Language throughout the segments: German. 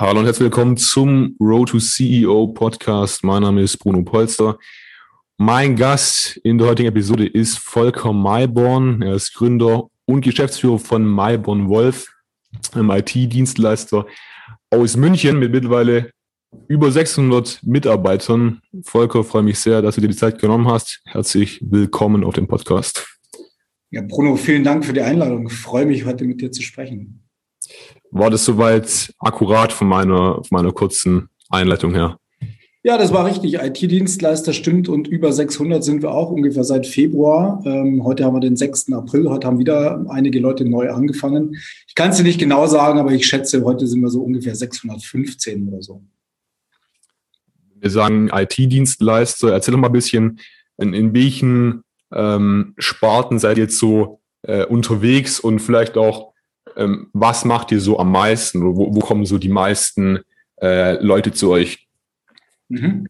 Hallo und herzlich willkommen zum Road to CEO Podcast. Mein Name ist Bruno Polster. Mein Gast in der heutigen Episode ist Volker Mayborn. Er ist Gründer und Geschäftsführer von Mayborn Wolf, einem IT-Dienstleister aus München mit mittlerweile über 600 Mitarbeitern. Volker, freue mich sehr, dass du dir die Zeit genommen hast. Herzlich willkommen auf dem Podcast. Ja, Bruno, vielen Dank für die Einladung. Ich freue mich, heute mit dir zu sprechen. War das soweit akkurat von meiner, von meiner kurzen Einleitung her? Ja, das war richtig. IT-Dienstleister stimmt und über 600 sind wir auch ungefähr seit Februar. Ähm, heute haben wir den 6. April. Heute haben wieder einige Leute neu angefangen. Ich kann es dir nicht genau sagen, aber ich schätze, heute sind wir so ungefähr 615 oder so. Wir sagen IT-Dienstleister. Erzähl doch mal ein bisschen, in, in welchen ähm, Sparten seid ihr jetzt so äh, unterwegs und vielleicht auch ähm, was macht ihr so am meisten? Wo, wo kommen so die meisten äh, Leute zu euch? Mhm.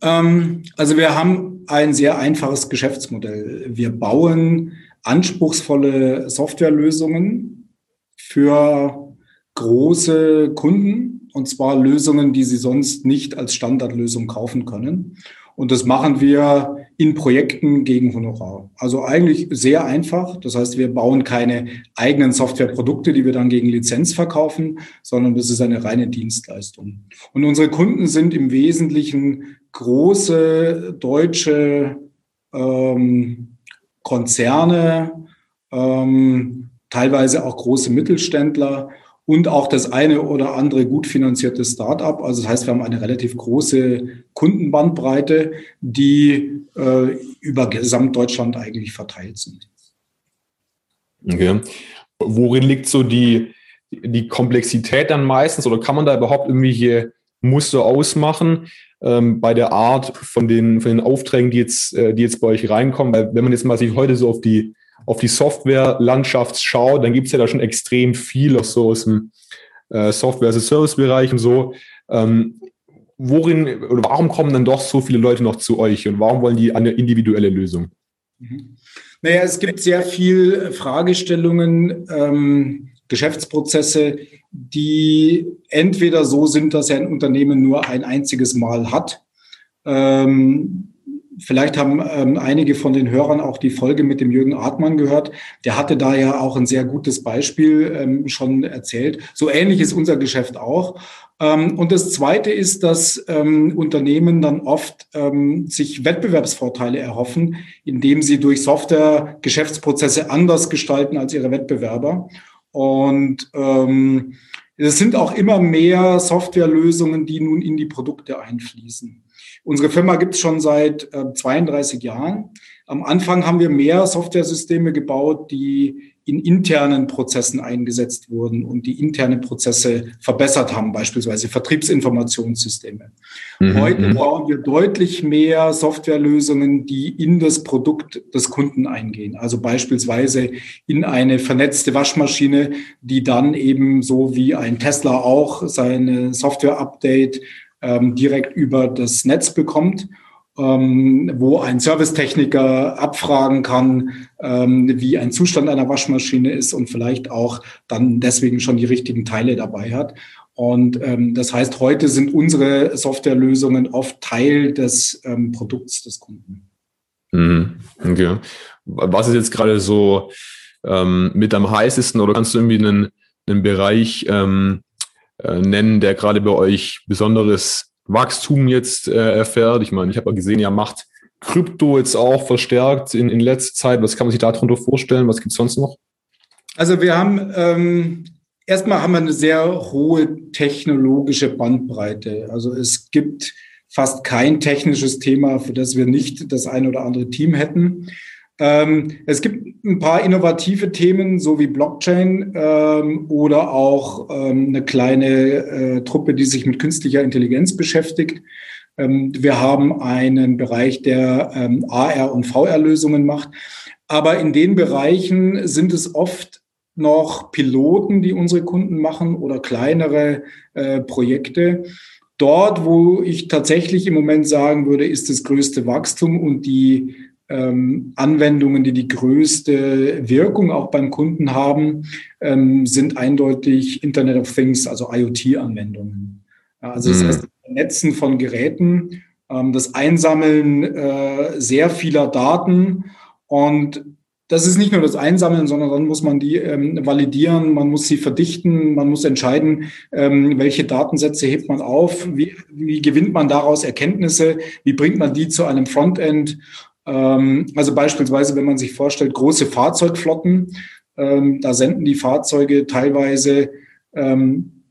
Ähm, also wir haben ein sehr einfaches Geschäftsmodell. Wir bauen anspruchsvolle Softwarelösungen für große Kunden und zwar Lösungen, die sie sonst nicht als Standardlösung kaufen können. Und das machen wir in Projekten gegen Honorar. Also eigentlich sehr einfach. Das heißt, wir bauen keine eigenen Softwareprodukte, die wir dann gegen Lizenz verkaufen, sondern das ist eine reine Dienstleistung. Und unsere Kunden sind im Wesentlichen große deutsche ähm, Konzerne, ähm, teilweise auch große Mittelständler und auch das eine oder andere gut finanzierte Start-up. Also das heißt, wir haben eine relativ große Kundenbandbreite, die äh, über Gesamtdeutschland eigentlich verteilt sind. Okay. Worin liegt so die, die Komplexität dann meistens oder kann man da überhaupt irgendwelche Muster ausmachen ähm, bei der Art von den, von den Aufträgen, die jetzt, äh, die jetzt bei euch reinkommen? Weil wenn man jetzt mal sich heute so auf die auf die Software-Landschaft schaut, dann gibt es ja da schon extrem viel auch so aus dem äh, Software-as-a-Service-Bereich und so. Ähm, worin oder warum kommen dann doch so viele Leute noch zu euch und warum wollen die eine individuelle Lösung? Mhm. Naja, es gibt sehr viel Fragestellungen, ähm, Geschäftsprozesse, die entweder so sind, dass ein Unternehmen nur ein einziges Mal hat. Ähm, Vielleicht haben ähm, einige von den Hörern auch die Folge mit dem Jürgen Artmann gehört. Der hatte da ja auch ein sehr gutes Beispiel ähm, schon erzählt. So ähnlich ist unser Geschäft auch. Ähm, und das Zweite ist, dass ähm, Unternehmen dann oft ähm, sich Wettbewerbsvorteile erhoffen, indem sie durch Software Geschäftsprozesse anders gestalten als ihre Wettbewerber. Und ähm, es sind auch immer mehr Softwarelösungen, die nun in die Produkte einfließen. Unsere Firma gibt es schon seit äh, 32 Jahren. Am Anfang haben wir mehr Softwaresysteme gebaut, die in internen Prozessen eingesetzt wurden und die interne Prozesse verbessert haben, beispielsweise Vertriebsinformationssysteme. Mhm. Heute mhm. bauen wir deutlich mehr Softwarelösungen, die in das Produkt des Kunden eingehen. Also beispielsweise in eine vernetzte Waschmaschine, die dann eben so wie ein Tesla auch seine Software-Update ähm, direkt über das Netz bekommt, ähm, wo ein Servicetechniker abfragen kann, ähm, wie ein Zustand einer Waschmaschine ist und vielleicht auch dann deswegen schon die richtigen Teile dabei hat. Und ähm, das heißt, heute sind unsere Softwarelösungen oft Teil des ähm, Produkts des Kunden. Mhm. Okay. Was ist jetzt gerade so ähm, mit am heißesten oder kannst du irgendwie einen, einen Bereich ähm, äh, nennen, der gerade bei euch besonderes Wachstum jetzt äh, erfährt? Ich meine, ich habe ja gesehen, ihr macht Krypto jetzt auch verstärkt in, in letzter Zeit. Was kann man sich darunter vorstellen? Was gibt es sonst noch? Also wir haben ähm, erstmal haben wir eine sehr hohe technologische Bandbreite. Also es gibt fast kein technisches Thema, für das wir nicht das ein oder andere Team hätten. Ähm, es gibt ein paar innovative Themen, so wie Blockchain ähm, oder auch ähm, eine kleine äh, Truppe, die sich mit künstlicher Intelligenz beschäftigt. Ähm, wir haben einen Bereich, der ähm, AR- und VR-Lösungen macht. Aber in den Bereichen sind es oft noch Piloten, die unsere Kunden machen oder kleinere äh, Projekte. Dort, wo ich tatsächlich im Moment sagen würde, ist das größte Wachstum und die ähm, Anwendungen, die die größte Wirkung auch beim Kunden haben, ähm, sind eindeutig Internet of Things, also IoT-Anwendungen. Also das mhm. heißt, Netzen von Geräten, ähm, das Einsammeln äh, sehr vieler Daten und das ist nicht nur das Einsammeln, sondern dann muss man die ähm, validieren, man muss sie verdichten, man muss entscheiden, ähm, welche Datensätze hebt man auf, wie, wie gewinnt man daraus Erkenntnisse, wie bringt man die zu einem Frontend. Ähm, also beispielsweise, wenn man sich vorstellt, große Fahrzeugflotten, ähm, da senden die Fahrzeuge teilweise ähm,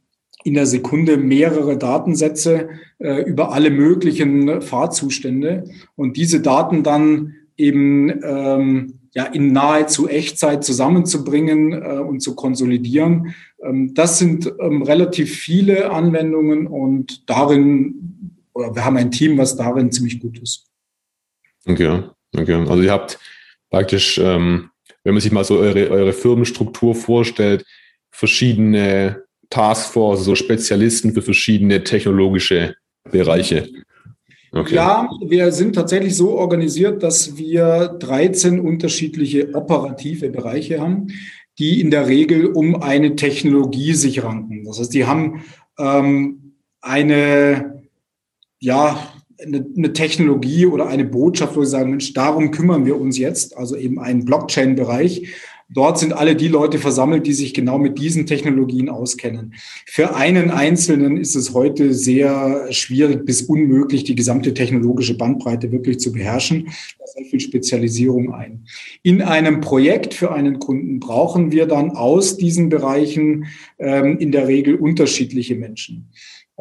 in der Sekunde mehrere Datensätze äh, über alle möglichen Fahrzustände und diese Daten dann eben ähm, ja, in nahezu Echtzeit zusammenzubringen äh, und zu konsolidieren. Ähm, das sind ähm, relativ viele Anwendungen und darin, oder wir haben ein Team, was darin ziemlich gut ist. Okay, okay. Also ihr habt praktisch, ähm, wenn man sich mal so eure, eure Firmenstruktur vorstellt, verschiedene Taskforce, so Spezialisten für verschiedene technologische Bereiche. Okay. Ja, wir sind tatsächlich so organisiert, dass wir 13 unterschiedliche operative Bereiche haben, die in der Regel um eine Technologie sich ranken. Das heißt, die haben ähm, eine, ja, eine, eine Technologie oder eine Botschaft, wo sie sagen, Mensch, darum kümmern wir uns jetzt, also eben einen Blockchain-Bereich. Dort sind alle die Leute versammelt, die sich genau mit diesen Technologien auskennen. Für einen Einzelnen ist es heute sehr schwierig bis unmöglich, die gesamte technologische Bandbreite wirklich zu beherrschen. Da sehr viel Spezialisierung ein. In einem Projekt für einen Kunden brauchen wir dann aus diesen Bereichen ähm, in der Regel unterschiedliche Menschen.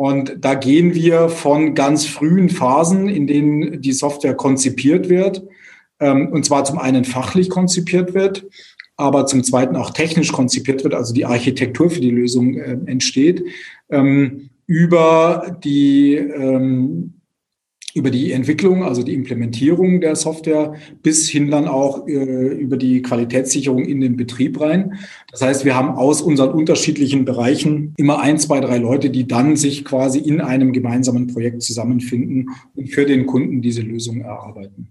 Und da gehen wir von ganz frühen Phasen, in denen die Software konzipiert wird, ähm, und zwar zum einen fachlich konzipiert wird, aber zum Zweiten auch technisch konzipiert wird, also die Architektur für die Lösung äh, entsteht, ähm, über die ähm, über die Entwicklung, also die Implementierung der Software, bis hin dann auch äh, über die Qualitätssicherung in den Betrieb rein. Das heißt, wir haben aus unseren unterschiedlichen Bereichen immer ein, zwei, drei Leute, die dann sich quasi in einem gemeinsamen Projekt zusammenfinden und für den Kunden diese Lösung erarbeiten.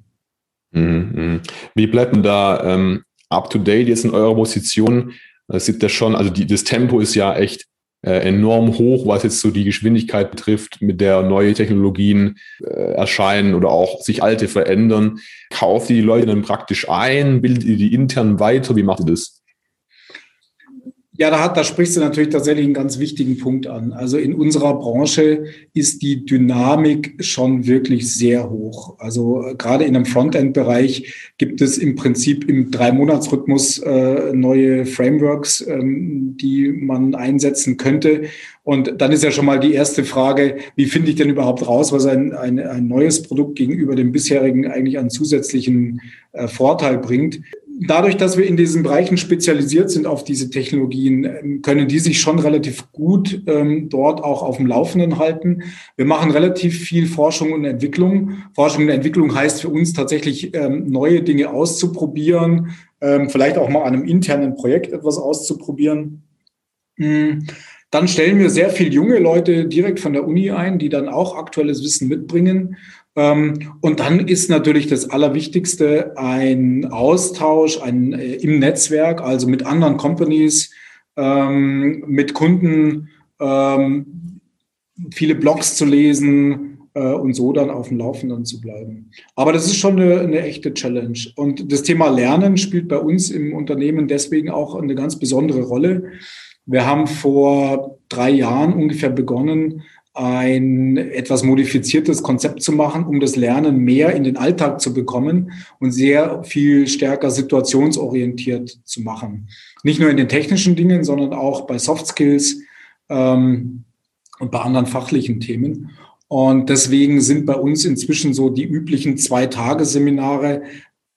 Mhm, mhm. Wie bleibt man da ähm, up to date jetzt in eurer Position? Das sieht ja schon, also die, das Tempo ist ja echt äh, enorm hoch, was jetzt so die Geschwindigkeit betrifft, mit der neue Technologien äh, erscheinen oder auch sich alte verändern. Kauft ihr die Leute dann praktisch ein? Bildet ihr die intern weiter? Wie macht ihr das? Ja, da, hat, da sprichst du natürlich tatsächlich einen ganz wichtigen Punkt an. Also in unserer Branche ist die Dynamik schon wirklich sehr hoch. Also äh, gerade in einem Frontend-Bereich gibt es im Prinzip im Drei-Monats-Rhythmus äh, neue Frameworks, ähm, die man einsetzen könnte. Und dann ist ja schon mal die erste Frage, wie finde ich denn überhaupt raus, was ein, ein, ein neues Produkt gegenüber dem bisherigen eigentlich einen zusätzlichen äh, Vorteil bringt dadurch, dass wir in diesen Bereichen spezialisiert sind auf diese Technologien, können die sich schon relativ gut ähm, dort auch auf dem Laufenden halten. Wir machen relativ viel Forschung und Entwicklung. Forschung und Entwicklung heißt für uns tatsächlich ähm, neue Dinge auszuprobieren, ähm, vielleicht auch mal an einem internen Projekt etwas auszuprobieren. Mhm. Dann stellen wir sehr viel junge Leute direkt von der Uni ein, die dann auch aktuelles Wissen mitbringen. Ähm, und dann ist natürlich das Allerwichtigste ein Austausch ein, äh, im Netzwerk, also mit anderen Companies, ähm, mit Kunden, ähm, viele Blogs zu lesen äh, und so dann auf dem Laufenden zu bleiben. Aber das ist schon eine, eine echte Challenge. Und das Thema Lernen spielt bei uns im Unternehmen deswegen auch eine ganz besondere Rolle. Wir haben vor drei Jahren ungefähr begonnen, ein etwas modifiziertes Konzept zu machen, um das Lernen mehr in den Alltag zu bekommen und sehr viel stärker situationsorientiert zu machen. Nicht nur in den technischen Dingen, sondern auch bei Soft Skills ähm, und bei anderen fachlichen Themen. Und deswegen sind bei uns inzwischen so die üblichen zwei Tagesseminare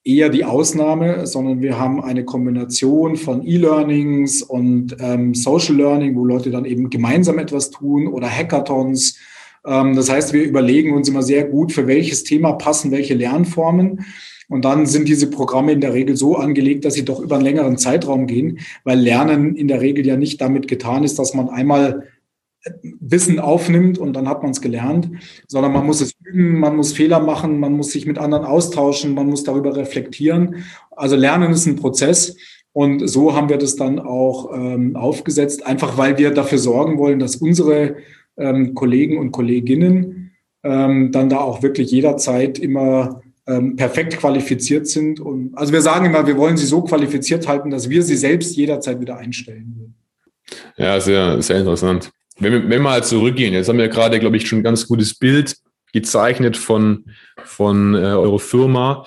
eher die Ausnahme, sondern wir haben eine Kombination von E-Learnings und ähm, Social Learning, wo Leute dann eben gemeinsam etwas tun oder Hackathons. Ähm, das heißt, wir überlegen uns immer sehr gut, für welches Thema passen welche Lernformen. Und dann sind diese Programme in der Regel so angelegt, dass sie doch über einen längeren Zeitraum gehen, weil Lernen in der Regel ja nicht damit getan ist, dass man einmal Wissen aufnimmt und dann hat man es gelernt, sondern man muss es üben, man muss Fehler machen, man muss sich mit anderen austauschen, man muss darüber reflektieren. Also Lernen ist ein Prozess und so haben wir das dann auch ähm, aufgesetzt, einfach weil wir dafür sorgen wollen, dass unsere ähm, Kollegen und Kolleginnen ähm, dann da auch wirklich jederzeit immer ähm, perfekt qualifiziert sind. Und also wir sagen immer, wir wollen sie so qualifiziert halten, dass wir sie selbst jederzeit wieder einstellen würden. Ja, sehr, sehr interessant. Wenn wir, wenn wir mal zurückgehen, jetzt haben wir gerade, glaube ich, schon ein ganz gutes Bild gezeichnet von, von äh, eurer Firma.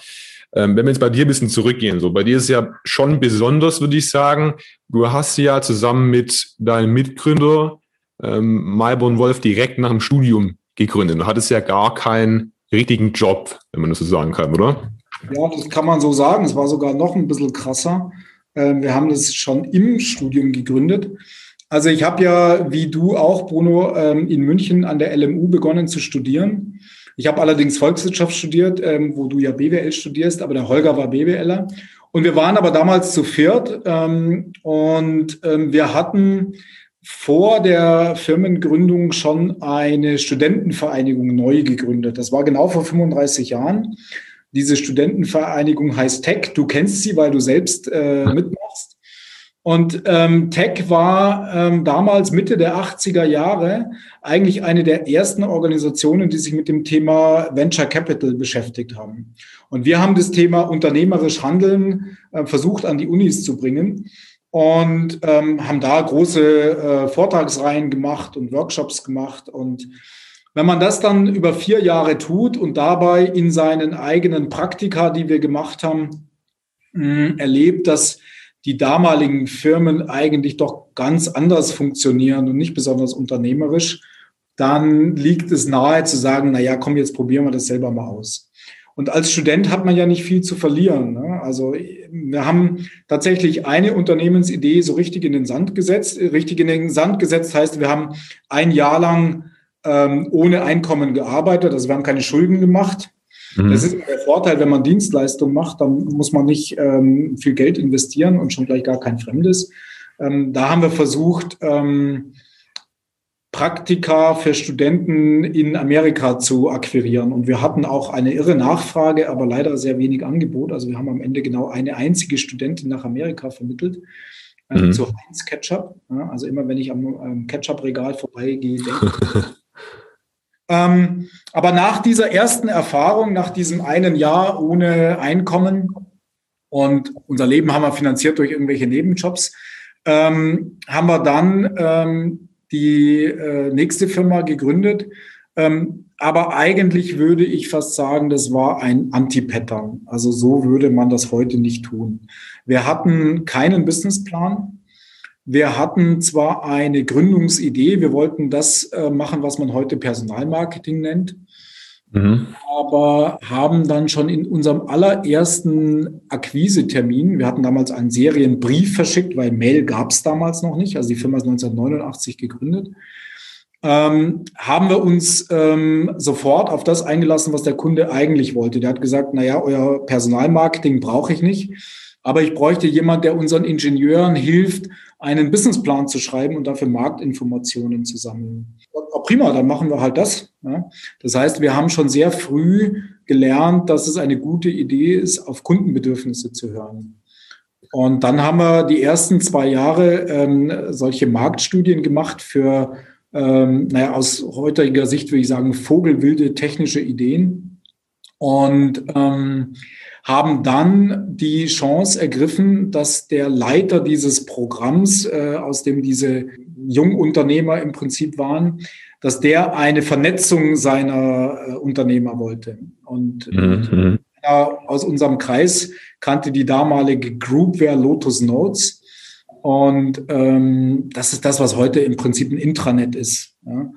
Ähm, wenn wir jetzt bei dir ein bisschen zurückgehen, so bei dir ist ja schon besonders, würde ich sagen. Du hast ja zusammen mit deinem Mitgründer ähm, Malborn Wolf direkt nach dem Studium gegründet. Du hattest ja gar keinen richtigen Job, wenn man das so sagen kann, oder? Ja, das kann man so sagen. Es war sogar noch ein bisschen krasser. Ähm, wir haben das schon im Studium gegründet. Also ich habe ja, wie du auch, Bruno, ähm, in München an der LMU begonnen zu studieren. Ich habe allerdings Volkswirtschaft studiert, ähm, wo du ja BWL studierst, aber der Holger war BWLer. Und wir waren aber damals zu viert und wir hatten vor der Firmengründung schon eine Studentenvereinigung neu gegründet. Das war genau vor 35 Jahren. Diese Studentenvereinigung heißt Tech. Du kennst sie, weil du selbst äh, mitmachst. Und ähm, Tech war ähm, damals Mitte der 80er Jahre eigentlich eine der ersten Organisationen, die sich mit dem Thema Venture Capital beschäftigt haben. Und wir haben das Thema unternehmerisch Handeln äh, versucht an die Unis zu bringen und ähm, haben da große äh, Vortragsreihen gemacht und Workshops gemacht. Und wenn man das dann über vier Jahre tut und dabei in seinen eigenen Praktika, die wir gemacht haben, mh, erlebt, dass die damaligen Firmen eigentlich doch ganz anders funktionieren und nicht besonders unternehmerisch, dann liegt es nahe zu sagen, na ja, komm, jetzt probieren wir das selber mal aus. Und als Student hat man ja nicht viel zu verlieren. Ne? Also wir haben tatsächlich eine Unternehmensidee so richtig in den Sand gesetzt. Richtig in den Sand gesetzt heißt, wir haben ein Jahr lang ähm, ohne Einkommen gearbeitet. Also wir haben keine Schulden gemacht. Mhm. Das ist der Vorteil, wenn man Dienstleistung macht, dann muss man nicht ähm, viel Geld investieren und schon gleich gar kein Fremdes. Ähm, da haben wir versucht, ähm, Praktika für Studenten in Amerika zu akquirieren. Und wir hatten auch eine irre Nachfrage, aber leider sehr wenig Angebot. Also wir haben am Ende genau eine einzige Studentin nach Amerika vermittelt. Äh, mhm. Zu Heinz Ketchup. Ja, also immer wenn ich am ähm, Ketchup-Regal vorbeigehe, denke ich. ähm, aber nach dieser ersten Erfahrung, nach diesem einen Jahr ohne Einkommen und unser Leben haben wir finanziert durch irgendwelche Nebenjobs, ähm, haben wir dann ähm, die äh, nächste Firma gegründet. Ähm, aber eigentlich würde ich fast sagen, das war ein Anti-Pattern. Also so würde man das heute nicht tun. Wir hatten keinen Businessplan. Wir hatten zwar eine Gründungsidee, wir wollten das äh, machen, was man heute Personalmarketing nennt. Mhm. Aber haben dann schon in unserem allerersten Akquisetermin, wir hatten damals einen Serienbrief verschickt, weil Mail gab es damals noch nicht, also die Firma ist 1989 gegründet, ähm, haben wir uns ähm, sofort auf das eingelassen, was der Kunde eigentlich wollte. Der hat gesagt, naja, euer Personalmarketing brauche ich nicht, aber ich bräuchte jemand, der unseren Ingenieuren hilft, einen Businessplan zu schreiben und dafür Marktinformationen zu sammeln. Ja, prima, dann machen wir halt das. Ja. Das heißt, wir haben schon sehr früh gelernt, dass es eine gute Idee ist, auf Kundenbedürfnisse zu hören. Und dann haben wir die ersten zwei Jahre ähm, solche Marktstudien gemacht für, ähm, naja, aus heutiger Sicht würde ich sagen, vogelwilde technische Ideen. Und ähm, haben dann die Chance ergriffen, dass der Leiter dieses Programms, äh, aus dem diese Jungunternehmer im Prinzip waren, dass der eine Vernetzung seiner äh, Unternehmer wollte. Und mhm. aus unserem Kreis kannte die damalige Groupware Lotus Notes. Und ähm, das ist das, was heute im Prinzip ein Intranet ist. Ja.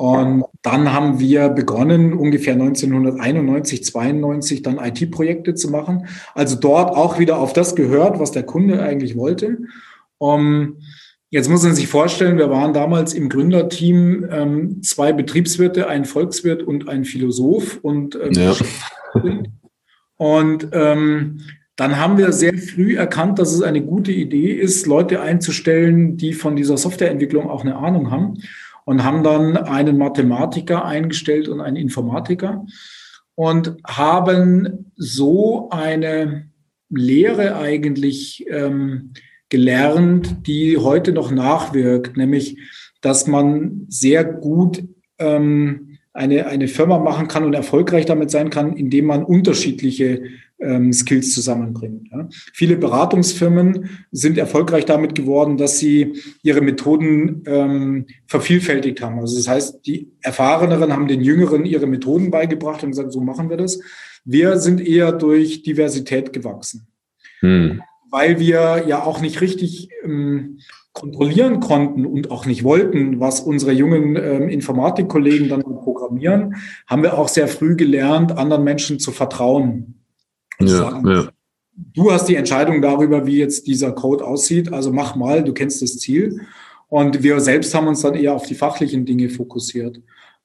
Und dann haben wir begonnen, ungefähr 1991, 92 dann IT-Projekte zu machen. Also dort auch wieder auf das gehört, was der Kunde eigentlich wollte. Um, jetzt muss man sich vorstellen, wir waren damals im Gründerteam ähm, zwei Betriebswirte, ein Volkswirt und ein Philosoph. Und, ähm, ja. und ähm, dann haben wir sehr früh erkannt, dass es eine gute Idee ist, Leute einzustellen, die von dieser Softwareentwicklung auch eine Ahnung haben. Und haben dann einen Mathematiker eingestellt und einen Informatiker und haben so eine Lehre eigentlich ähm, gelernt, die heute noch nachwirkt, nämlich, dass man sehr gut ähm, eine, eine Firma machen kann und erfolgreich damit sein kann, indem man unterschiedliche ähm, Skills zusammenbringt. Ja. Viele Beratungsfirmen sind erfolgreich damit geworden, dass sie ihre Methoden ähm, vervielfältigt haben. Also das heißt, die Erfahreneren haben den Jüngeren ihre Methoden beigebracht und gesagt, so machen wir das. Wir sind eher durch Diversität gewachsen. Hm. Weil wir ja auch nicht richtig ähm, kontrollieren konnten und auch nicht wollten, was unsere jungen ähm, Informatikkollegen dann programmieren, haben wir auch sehr früh gelernt, anderen Menschen zu vertrauen. Ja, sagen, ja. Du hast die Entscheidung darüber, wie jetzt dieser Code aussieht, also mach mal, du kennst das Ziel. Und wir selbst haben uns dann eher auf die fachlichen Dinge fokussiert.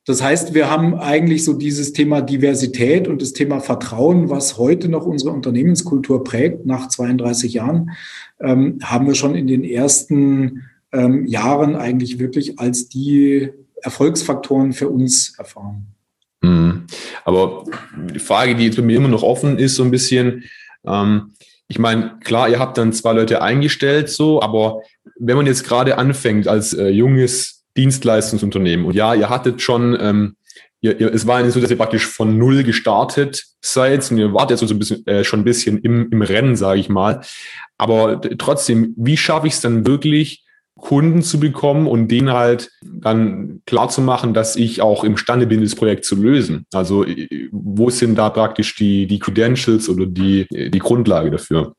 Das heißt, wir haben eigentlich so dieses Thema Diversität und das Thema Vertrauen, was heute noch unsere Unternehmenskultur prägt, nach 32 Jahren, ähm, haben wir schon in den ersten ähm, Jahren eigentlich wirklich als die Erfolgsfaktoren für uns erfahren. Aber die Frage, die jetzt bei mir immer noch offen ist, so ein bisschen, ähm, ich meine, klar, ihr habt dann zwei Leute eingestellt, so, aber wenn man jetzt gerade anfängt als äh, junges Dienstleistungsunternehmen. Und ja, ihr hattet schon, ähm, ihr, ihr, es war nicht so, dass ihr praktisch von null gestartet seid und ihr wart jetzt so ein bisschen, äh, schon ein bisschen im, im Rennen, sage ich mal. Aber trotzdem, wie schaffe ich es dann wirklich, Kunden zu bekommen und denen halt dann klar zu machen, dass ich auch imstande bin, das Projekt zu lösen. Also wo sind da praktisch die, die Credentials oder die, die Grundlage dafür?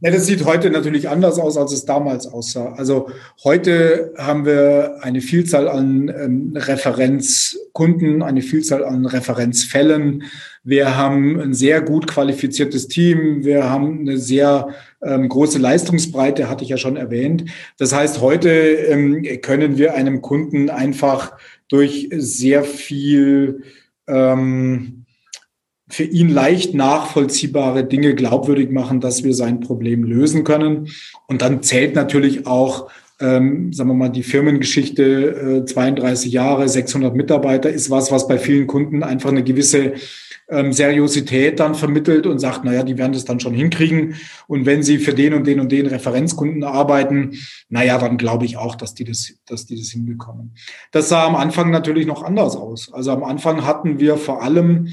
Ja, das sieht heute natürlich anders aus, als es damals aussah. Also heute haben wir eine Vielzahl an ähm, Referenzkunden, eine Vielzahl an Referenzfällen. Wir haben ein sehr gut qualifiziertes Team. Wir haben eine sehr ähm, große Leistungsbreite, hatte ich ja schon erwähnt. Das heißt, heute ähm, können wir einem Kunden einfach durch sehr viel ähm, für ihn leicht nachvollziehbare Dinge glaubwürdig machen, dass wir sein Problem lösen können. Und dann zählt natürlich auch, ähm, sagen wir mal, die Firmengeschichte, äh, 32 Jahre, 600 Mitarbeiter, ist was, was bei vielen Kunden einfach eine gewisse ähm, Seriosität dann vermittelt und sagt, naja, die werden das dann schon hinkriegen. Und wenn sie für den und den und den Referenzkunden arbeiten, naja, dann glaube ich auch, dass die das, dass die das hinbekommen. Das sah am Anfang natürlich noch anders aus. Also am Anfang hatten wir vor allem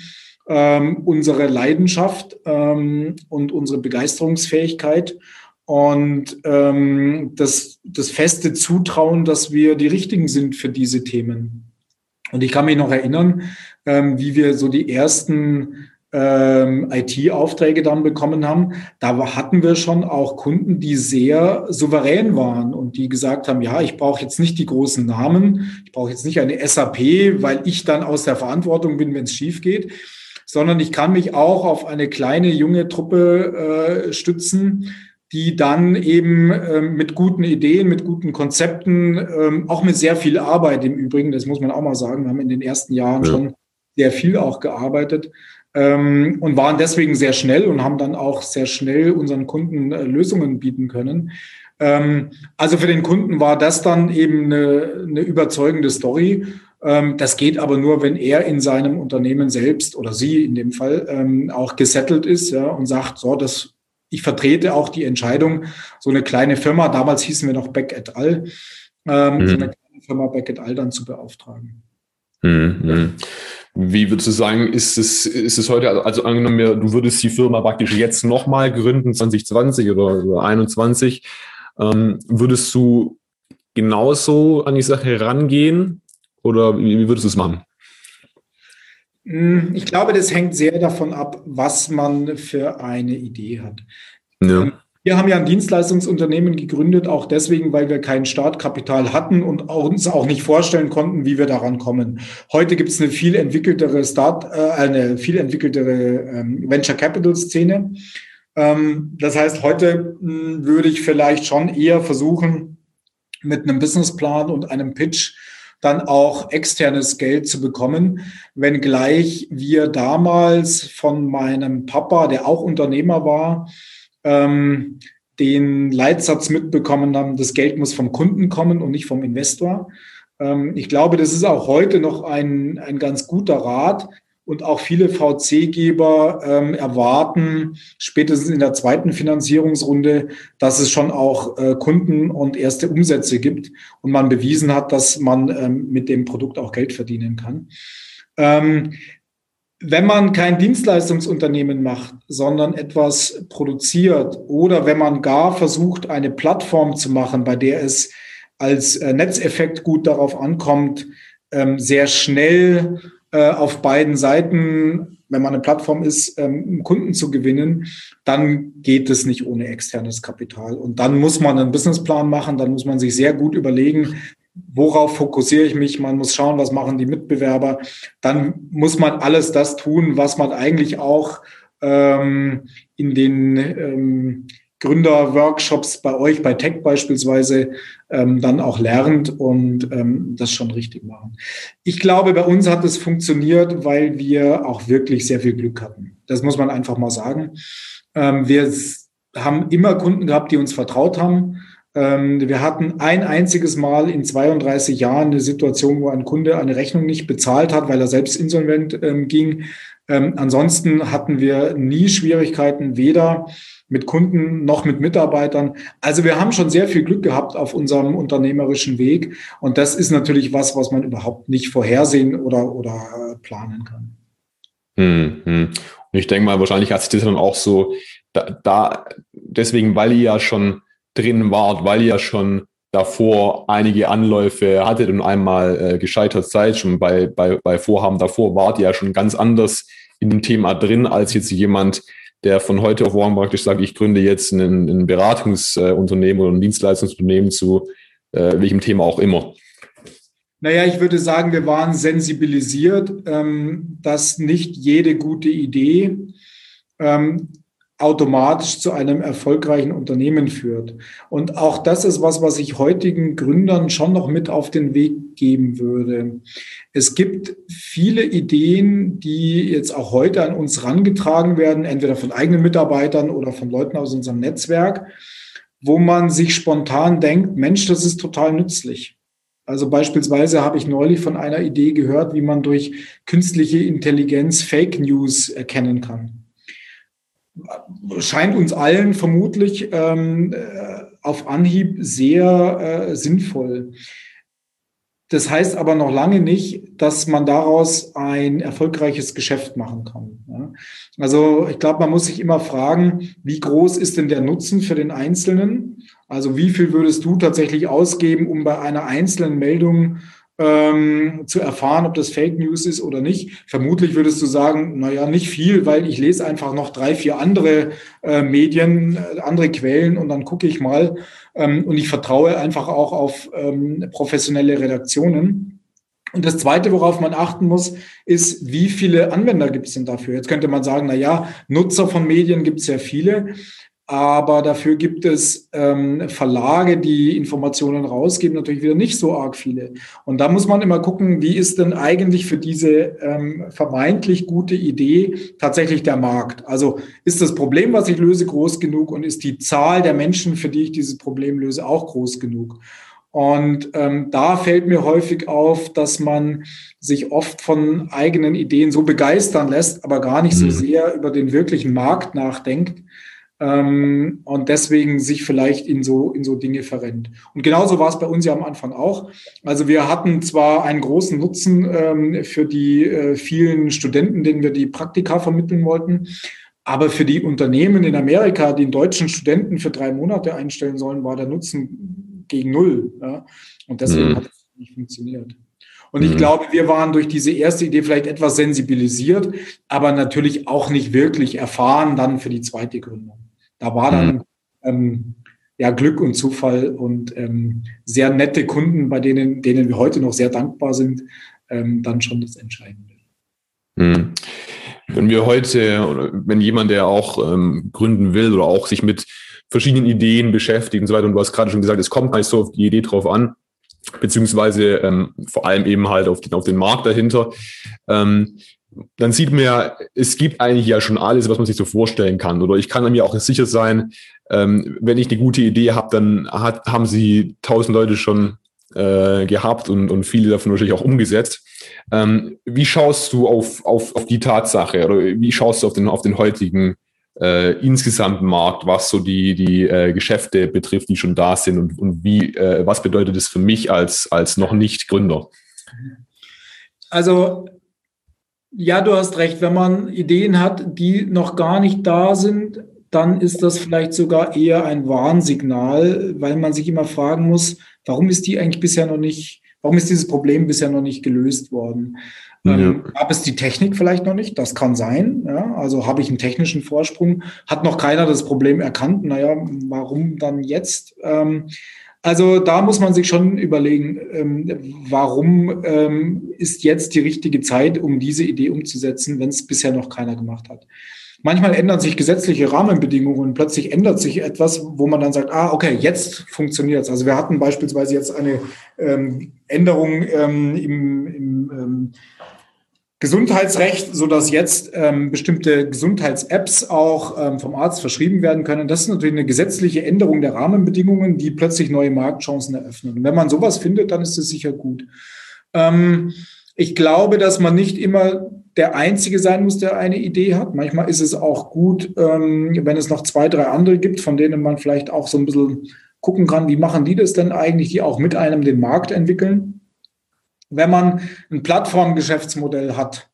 ähm, unsere Leidenschaft ähm, und unsere Begeisterungsfähigkeit und ähm, das, das feste Zutrauen, dass wir die Richtigen sind für diese Themen. Und ich kann mich noch erinnern, ähm, wie wir so die ersten ähm, IT-Aufträge dann bekommen haben, da hatten wir schon auch Kunden, die sehr souverän waren und die gesagt haben, ja, ich brauche jetzt nicht die großen Namen, ich brauche jetzt nicht eine SAP, weil ich dann aus der Verantwortung bin, wenn es schief geht, sondern ich kann mich auch auf eine kleine junge Truppe äh, stützen, die dann eben ähm, mit guten Ideen, mit guten Konzepten, ähm, auch mit sehr viel Arbeit im Übrigen, das muss man auch mal sagen, wir haben in den ersten Jahren ja. schon sehr viel auch gearbeitet ähm, und waren deswegen sehr schnell und haben dann auch sehr schnell unseren Kunden äh, Lösungen bieten können. Ähm, also für den Kunden war das dann eben eine, eine überzeugende Story. Ähm, das geht aber nur, wenn er in seinem Unternehmen selbst oder sie in dem Fall ähm, auch gesettelt ist ja, und sagt, so, das, ich vertrete auch die Entscheidung, so eine kleine Firma, damals hießen wir noch Beck et al., ähm, mhm. so eine kleine Firma Beck et al. dann zu beauftragen. Mhm. Wie würdest du sagen, ist es, ist es heute, also angenommen, du würdest die Firma praktisch jetzt nochmal gründen, 2020 oder 2021, ähm, würdest du genauso an die Sache rangehen oder wie, wie würdest du es machen? Hm, ich glaube, das hängt sehr davon ab, was man für eine Idee hat. Ja. Wir haben ja ein Dienstleistungsunternehmen gegründet, auch deswegen, weil wir kein Startkapital hatten und uns auch nicht vorstellen konnten, wie wir daran kommen. Heute gibt es eine viel entwickeltere Start, äh, eine viel entwickeltere ähm, Venture Capital Szene. Ähm, das heißt, heute mh, hm, würde ich vielleicht schon eher versuchen, mit einem Businessplan und einem Pitch dann auch externes Geld zu bekommen, wenngleich wir damals von meinem Papa, der auch Unternehmer war, ähm, den Leitsatz mitbekommen haben, das Geld muss vom Kunden kommen und nicht vom Investor. Ähm, ich glaube, das ist auch heute noch ein, ein ganz guter Rat. Und auch viele VC-Geber ähm, erwarten spätestens in der zweiten Finanzierungsrunde, dass es schon auch äh, Kunden und erste Umsätze gibt und man bewiesen hat, dass man ähm, mit dem Produkt auch Geld verdienen kann. Ähm, wenn man kein Dienstleistungsunternehmen macht, sondern etwas produziert oder wenn man gar versucht, eine Plattform zu machen, bei der es als äh, Netzeffekt gut darauf ankommt, ähm, sehr schnell äh, auf beiden Seiten, wenn man eine Plattform ist, ähm, Kunden zu gewinnen, dann geht es nicht ohne externes Kapital. Und dann muss man einen Businessplan machen, dann muss man sich sehr gut überlegen, worauf fokussiere ich mich, man muss schauen, was machen die Mitbewerber, dann muss man alles das tun, was man eigentlich auch ähm, in den ähm, Gründerworkshops bei euch, bei Tech beispielsweise, ähm, dann auch lernt und ähm, das schon richtig machen. Ich glaube, bei uns hat es funktioniert, weil wir auch wirklich sehr viel Glück hatten. Das muss man einfach mal sagen. Ähm, wir haben immer Kunden gehabt, die uns vertraut haben. Ähm, wir hatten ein einziges Mal in 32 Jahren eine Situation, wo ein Kunde eine Rechnung nicht bezahlt hat, weil er selbst insolvent ähm, ging. Ähm, ansonsten hatten wir nie Schwierigkeiten, weder mit Kunden noch mit Mitarbeitern. Also wir haben schon sehr viel Glück gehabt auf unserem unternehmerischen Weg. Und das ist natürlich was, was man überhaupt nicht vorhersehen oder, oder planen kann. Hm, hm. Und ich denke mal, wahrscheinlich hat sich das dann auch so, da, da deswegen, weil ihr ja schon drin wart, weil ihr ja schon davor einige Anläufe hattet und einmal äh, gescheitert seid, schon bei, bei, bei Vorhaben davor, wart ihr ja schon ganz anders in dem Thema drin, als jetzt jemand, der von heute auf morgen praktisch sagt, ich gründe jetzt ein, ein Beratungsunternehmen oder ein Dienstleistungsunternehmen zu äh, welchem Thema auch immer. Naja, ich würde sagen, wir waren sensibilisiert, ähm, dass nicht jede gute Idee ähm, automatisch zu einem erfolgreichen Unternehmen führt. Und auch das ist was, was ich heutigen Gründern schon noch mit auf den Weg geben würde. Es gibt viele Ideen, die jetzt auch heute an uns rangetragen werden, entweder von eigenen Mitarbeitern oder von Leuten aus unserem Netzwerk, wo man sich spontan denkt, Mensch, das ist total nützlich. Also beispielsweise habe ich neulich von einer Idee gehört, wie man durch künstliche Intelligenz Fake News erkennen kann scheint uns allen vermutlich ähm, äh, auf Anhieb sehr äh, sinnvoll. Das heißt aber noch lange nicht, dass man daraus ein erfolgreiches Geschäft machen kann. Also ich glaube, man muss sich immer fragen, wie groß ist denn der Nutzen für den Einzelnen? Also wie viel würdest du tatsächlich ausgeben, um bei einer einzelnen Meldung ähm, zu erfahren, ob das Fake News ist oder nicht. Vermutlich würdest du sagen, naja, nicht viel, weil ich lese einfach noch drei, vier andere äh, Medien, äh, andere Quellen und dann gucke ich mal. Ähm, und ich vertraue einfach auch auf ähm, professionelle Redaktionen. Und das Zweite, worauf man achten muss, ist, wie viele Anwender gibt es denn dafür? Jetzt könnte man sagen, na ja, Nutzer von Medien gibt es sehr viele aber dafür gibt es ähm, Verlage, die Informationen rausgeben, natürlich wieder nicht so arg viele. Und da muss man immer gucken, wie ist denn eigentlich für diese ähm, vermeintlich gute Idee tatsächlich der Markt? Also ist das Problem, was ich löse, groß genug und ist die Zahl der Menschen, für die ich dieses Problem löse, auch groß genug? Und ähm, da fällt mir häufig auf, dass man sich oft von eigenen Ideen so begeistern lässt, aber gar nicht so mhm. sehr über den wirklichen Markt nachdenkt ähm, und deswegen sich vielleicht in so, in so Dinge verrennt. Und genauso war es bei uns ja am Anfang auch. Also wir hatten zwar einen großen Nutzen ähm, für die äh, vielen Studenten, denen wir die Praktika vermitteln wollten, aber für die Unternehmen in Amerika, die einen deutschen Studenten für drei Monate einstellen sollen, war der Nutzen gegen null. Ja? Und deswegen mhm. hat es nicht funktioniert. Und ich mhm. glaube, wir waren durch diese erste Idee vielleicht etwas sensibilisiert, aber natürlich auch nicht wirklich erfahren dann für die zweite Gründung. Da war dann mhm. ähm, ja Glück und Zufall und ähm, sehr nette Kunden, bei denen, denen wir heute noch sehr dankbar sind, ähm, dann schon das Entscheidende. Mhm. Wenn wir heute oder wenn jemand, der auch ähm, gründen will oder auch sich mit verschiedenen Ideen beschäftigt und so weiter, und du hast gerade schon gesagt, es kommt halt so auf die Idee drauf an, beziehungsweise ähm, vor allem eben halt auf den, auf den Markt dahinter. Ähm, dann sieht man ja, es gibt eigentlich ja schon alles, was man sich so vorstellen kann. Oder ich kann mir auch sicher sein, ähm, wenn ich eine gute Idee habe, dann hat, haben sie tausend Leute schon äh, gehabt und, und viele davon natürlich auch umgesetzt. Ähm, wie schaust du auf, auf, auf die Tatsache oder wie schaust du auf den, auf den heutigen äh, insgesamten Markt, was so die, die äh, Geschäfte betrifft, die schon da sind und, und wie, äh, was bedeutet das für mich als, als noch nicht Gründer? Also ja, du hast recht. Wenn man Ideen hat, die noch gar nicht da sind, dann ist das vielleicht sogar eher ein Warnsignal, weil man sich immer fragen muss, warum ist die eigentlich bisher noch nicht, warum ist dieses Problem bisher noch nicht gelöst worden? Ja. Ähm, gab es die Technik vielleicht noch nicht? Das kann sein. Ja? Also habe ich einen technischen Vorsprung? Hat noch keiner das Problem erkannt? Naja, warum dann jetzt? Ähm, also da muss man sich schon überlegen, ähm, warum ähm, ist jetzt die richtige Zeit, um diese Idee umzusetzen, wenn es bisher noch keiner gemacht hat. Manchmal ändern sich gesetzliche Rahmenbedingungen und plötzlich ändert sich etwas, wo man dann sagt, ah, okay, jetzt funktioniert es. Also wir hatten beispielsweise jetzt eine ähm, Änderung ähm, im, im Gesundheitsrecht, so dass jetzt ähm, bestimmte Gesundheits-Apps auch ähm, vom Arzt verschrieben werden können. Das ist natürlich eine gesetzliche Änderung der Rahmenbedingungen, die plötzlich neue Marktchancen eröffnen. Und wenn man sowas findet, dann ist es sicher gut. Ähm, ich glaube, dass man nicht immer der Einzige sein muss, der eine Idee hat. Manchmal ist es auch gut, ähm, wenn es noch zwei, drei andere gibt, von denen man vielleicht auch so ein bisschen gucken kann, wie machen die das denn eigentlich, die auch mit einem den Markt entwickeln wenn man ein Plattformgeschäftsmodell hat,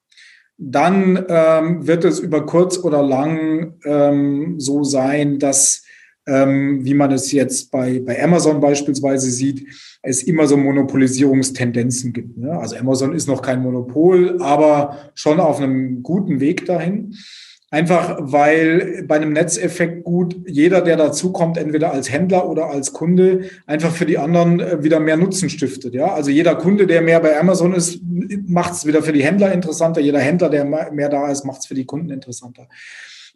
dann ähm, wird es über kurz oder lang ähm, so sein, dass, ähm, wie man es jetzt bei, bei Amazon beispielsweise sieht, es immer so Monopolisierungstendenzen gibt. Ne? Also Amazon ist noch kein Monopol, aber schon auf einem guten Weg dahin. Einfach weil bei einem Netzeffekt gut jeder, der dazukommt, entweder als Händler oder als Kunde, einfach für die anderen äh, wieder mehr Nutzen stiftet. Ja, also jeder Kunde, der mehr bei Amazon ist, macht es wieder für die Händler interessanter. Jeder Händler, der mehr da ist, macht es für die Kunden interessanter.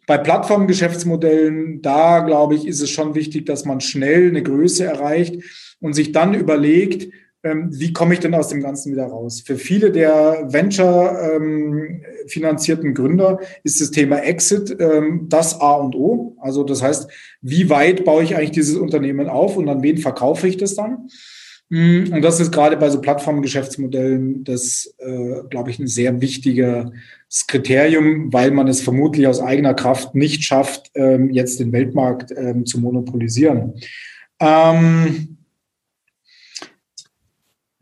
Bei Plattformgeschäftsmodellen, da glaube ich, ist es schon wichtig, dass man schnell eine Größe erreicht und sich dann überlegt, wie komme ich denn aus dem Ganzen wieder raus? Für viele der Venture-finanzierten ähm, Gründer ist das Thema Exit ähm, das A und O. Also das heißt, wie weit baue ich eigentlich dieses Unternehmen auf und an wen verkaufe ich das dann? Mm, und das ist gerade bei so Plattformgeschäftsmodellen das, äh, glaube ich, ein sehr wichtiges Kriterium, weil man es vermutlich aus eigener Kraft nicht schafft, ähm, jetzt den Weltmarkt ähm, zu monopolisieren. Ähm,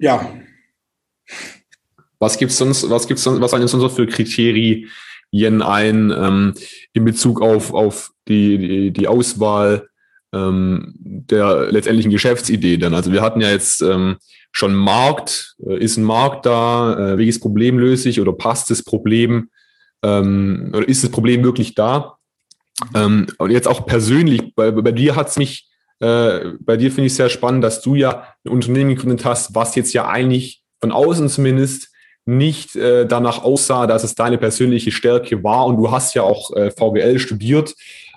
ja. Was gibt's sonst, was gibt's sonst, was fallen sonst für Kriterien ein ähm, in Bezug auf, auf die, die, die Auswahl ähm, der letztendlichen Geschäftsidee dann? Also wir hatten ja jetzt ähm, schon Markt, äh, ist ein Markt da, äh, welches Problem löse ich oder passt das Problem ähm, oder ist das Problem wirklich da? Ähm, und jetzt auch persönlich, bei, bei dir hat's mich äh, bei dir finde ich sehr spannend, dass du ja ein Unternehmen gegründet hast, was jetzt ja eigentlich von außen zumindest nicht äh, danach aussah, dass es deine persönliche Stärke war. Und du hast ja auch äh, VWL studiert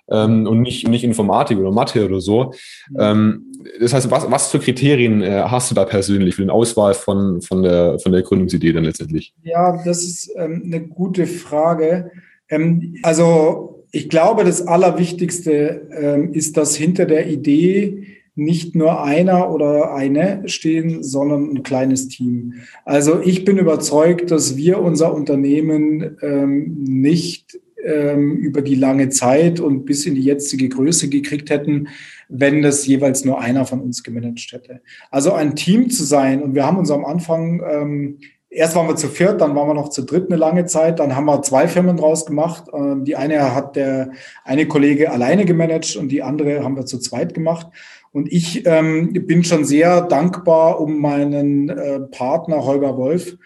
ähm, und nicht, nicht Informatik oder Mathe oder so. Mhm. Ähm, das heißt, was, was für Kriterien äh, hast du da persönlich für den Auswahl von, von, der, von der Gründungsidee dann letztendlich? Ja, das ist ähm, eine gute Frage. Ähm, also ich glaube, das Allerwichtigste ähm, ist, dass hinter der Idee nicht nur einer oder eine stehen, sondern ein kleines Team. Also ich bin überzeugt, dass wir unser Unternehmen ähm, nicht ähm, über die lange Zeit und bis in die jetzige Größe gekriegt hätten, wenn das jeweils nur einer von uns gemanagt hätte. Also ein Team zu sein, und wir haben uns am Anfang erst waren wir zu viert, dann waren wir noch zu dritt eine lange Zeit, dann haben wir zwei Firmen draus gemacht. Ähm, die eine hat der eine Kollege alleine gemanagt und die andere haben wir zu zweit gemacht. Und ich ähm, bin schon sehr dankbar um meinen äh, Partner Holger Wolf,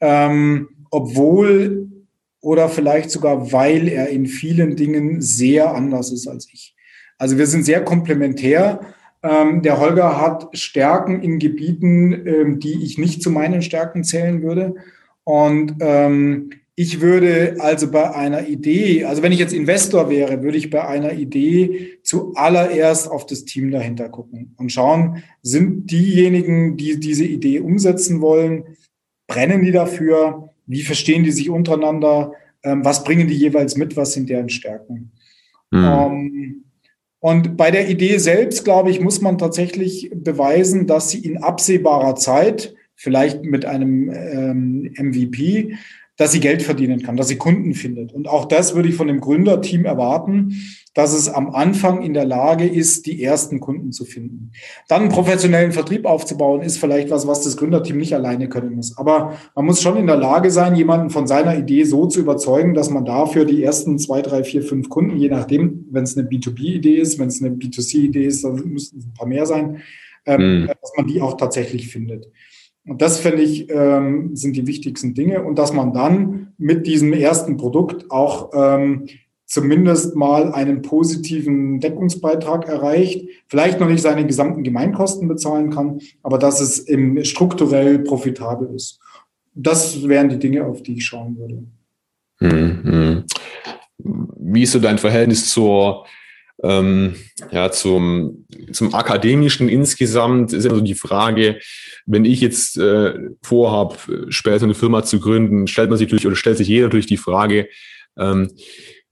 ähm, obwohl oder vielleicht sogar weil er in vielen Dingen sehr anders ist als ich. Also wir sind sehr komplementär ähm, der Holger hat Stärken in Gebieten, ähm, die ich nicht zu meinen Stärken zählen würde. Und ähm, ich würde also bei einer Idee, also wenn ich jetzt Investor wäre, würde ich bei einer Idee zuallererst auf das Team dahinter gucken und schauen, sind diejenigen, die diese Idee umsetzen wollen, brennen die dafür? Wie verstehen die sich untereinander? Ähm, was bringen die jeweils mit? Was sind deren Stärken? Mhm. Und bei der Idee selbst, glaube ich, muss man tatsächlich beweisen, dass sie in absehbarer Zeit, vielleicht mit einem ähm, MVP, dass sie Geld verdienen kann, dass sie Kunden findet. Und auch das würde ich von dem Gründerteam erwarten, dass es am Anfang in der Lage ist, die ersten Kunden zu finden. Dann einen professionellen Vertrieb aufzubauen, ist vielleicht was, was das Gründerteam nicht alleine können muss. Aber man muss schon in der Lage sein, jemanden von seiner Idee so zu überzeugen, dass man dafür die ersten zwei, drei, vier, fünf Kunden, je nachdem, wenn es eine B2B-Idee ist, wenn es eine B2C-Idee ist, dann müssten es ein paar mehr sein, ähm, mhm. dass man die auch tatsächlich findet. Und das finde ich, ähm, sind die wichtigsten Dinge. Und dass man dann mit diesem ersten Produkt auch ähm, zumindest mal einen positiven Deckungsbeitrag erreicht, vielleicht noch nicht seine gesamten Gemeinkosten bezahlen kann, aber dass es im strukturell profitabel ist. Das wären die Dinge, auf die ich schauen würde. Hm, Wie ist so dein Verhältnis zur, ähm, ja, zum, zum Akademischen insgesamt? Ist immer so die Frage, wenn ich jetzt äh, vorhabe, später eine Firma zu gründen, stellt man sich natürlich oder stellt sich jeder natürlich die Frage, ähm,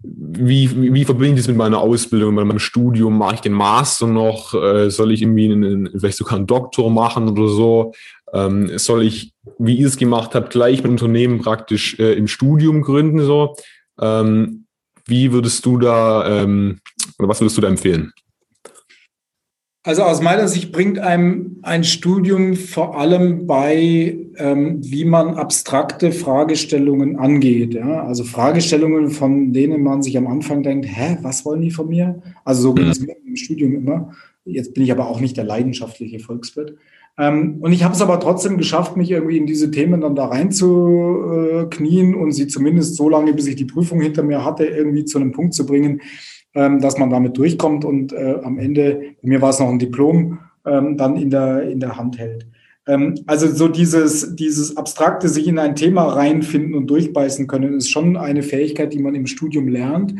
wie, wie, wie verbinde ich das mit meiner Ausbildung, mit meinem Studium? Mache ich den Master noch? Äh, soll ich irgendwie einen, vielleicht sogar einen Doktor machen oder so? Ähm, soll ich, wie ihr es gemacht habt, gleich mit Unternehmen praktisch äh, im Studium gründen? So? Ähm, wie würdest du da, ähm, was würdest du da empfehlen? Also aus meiner Sicht bringt einem ein Studium vor allem bei, ähm, wie man abstrakte Fragestellungen angeht. Ja? Also Fragestellungen, von denen man sich am Anfang denkt, hä, was wollen die von mir? Also so geht es mhm. mir im Studium immer. Jetzt bin ich aber auch nicht der leidenschaftliche Volkswirt. Ähm, und ich habe es aber trotzdem geschafft, mich irgendwie in diese Themen dann da reinzuknien und sie zumindest so lange, bis ich die Prüfung hinter mir hatte, irgendwie zu einem Punkt zu bringen, dass man damit durchkommt und äh, am Ende, mir war es noch ein Diplom, ähm, dann in der, in der Hand hält. Ähm, also so dieses, dieses abstrakte sich in ein Thema reinfinden und durchbeißen können, ist schon eine Fähigkeit, die man im Studium lernt.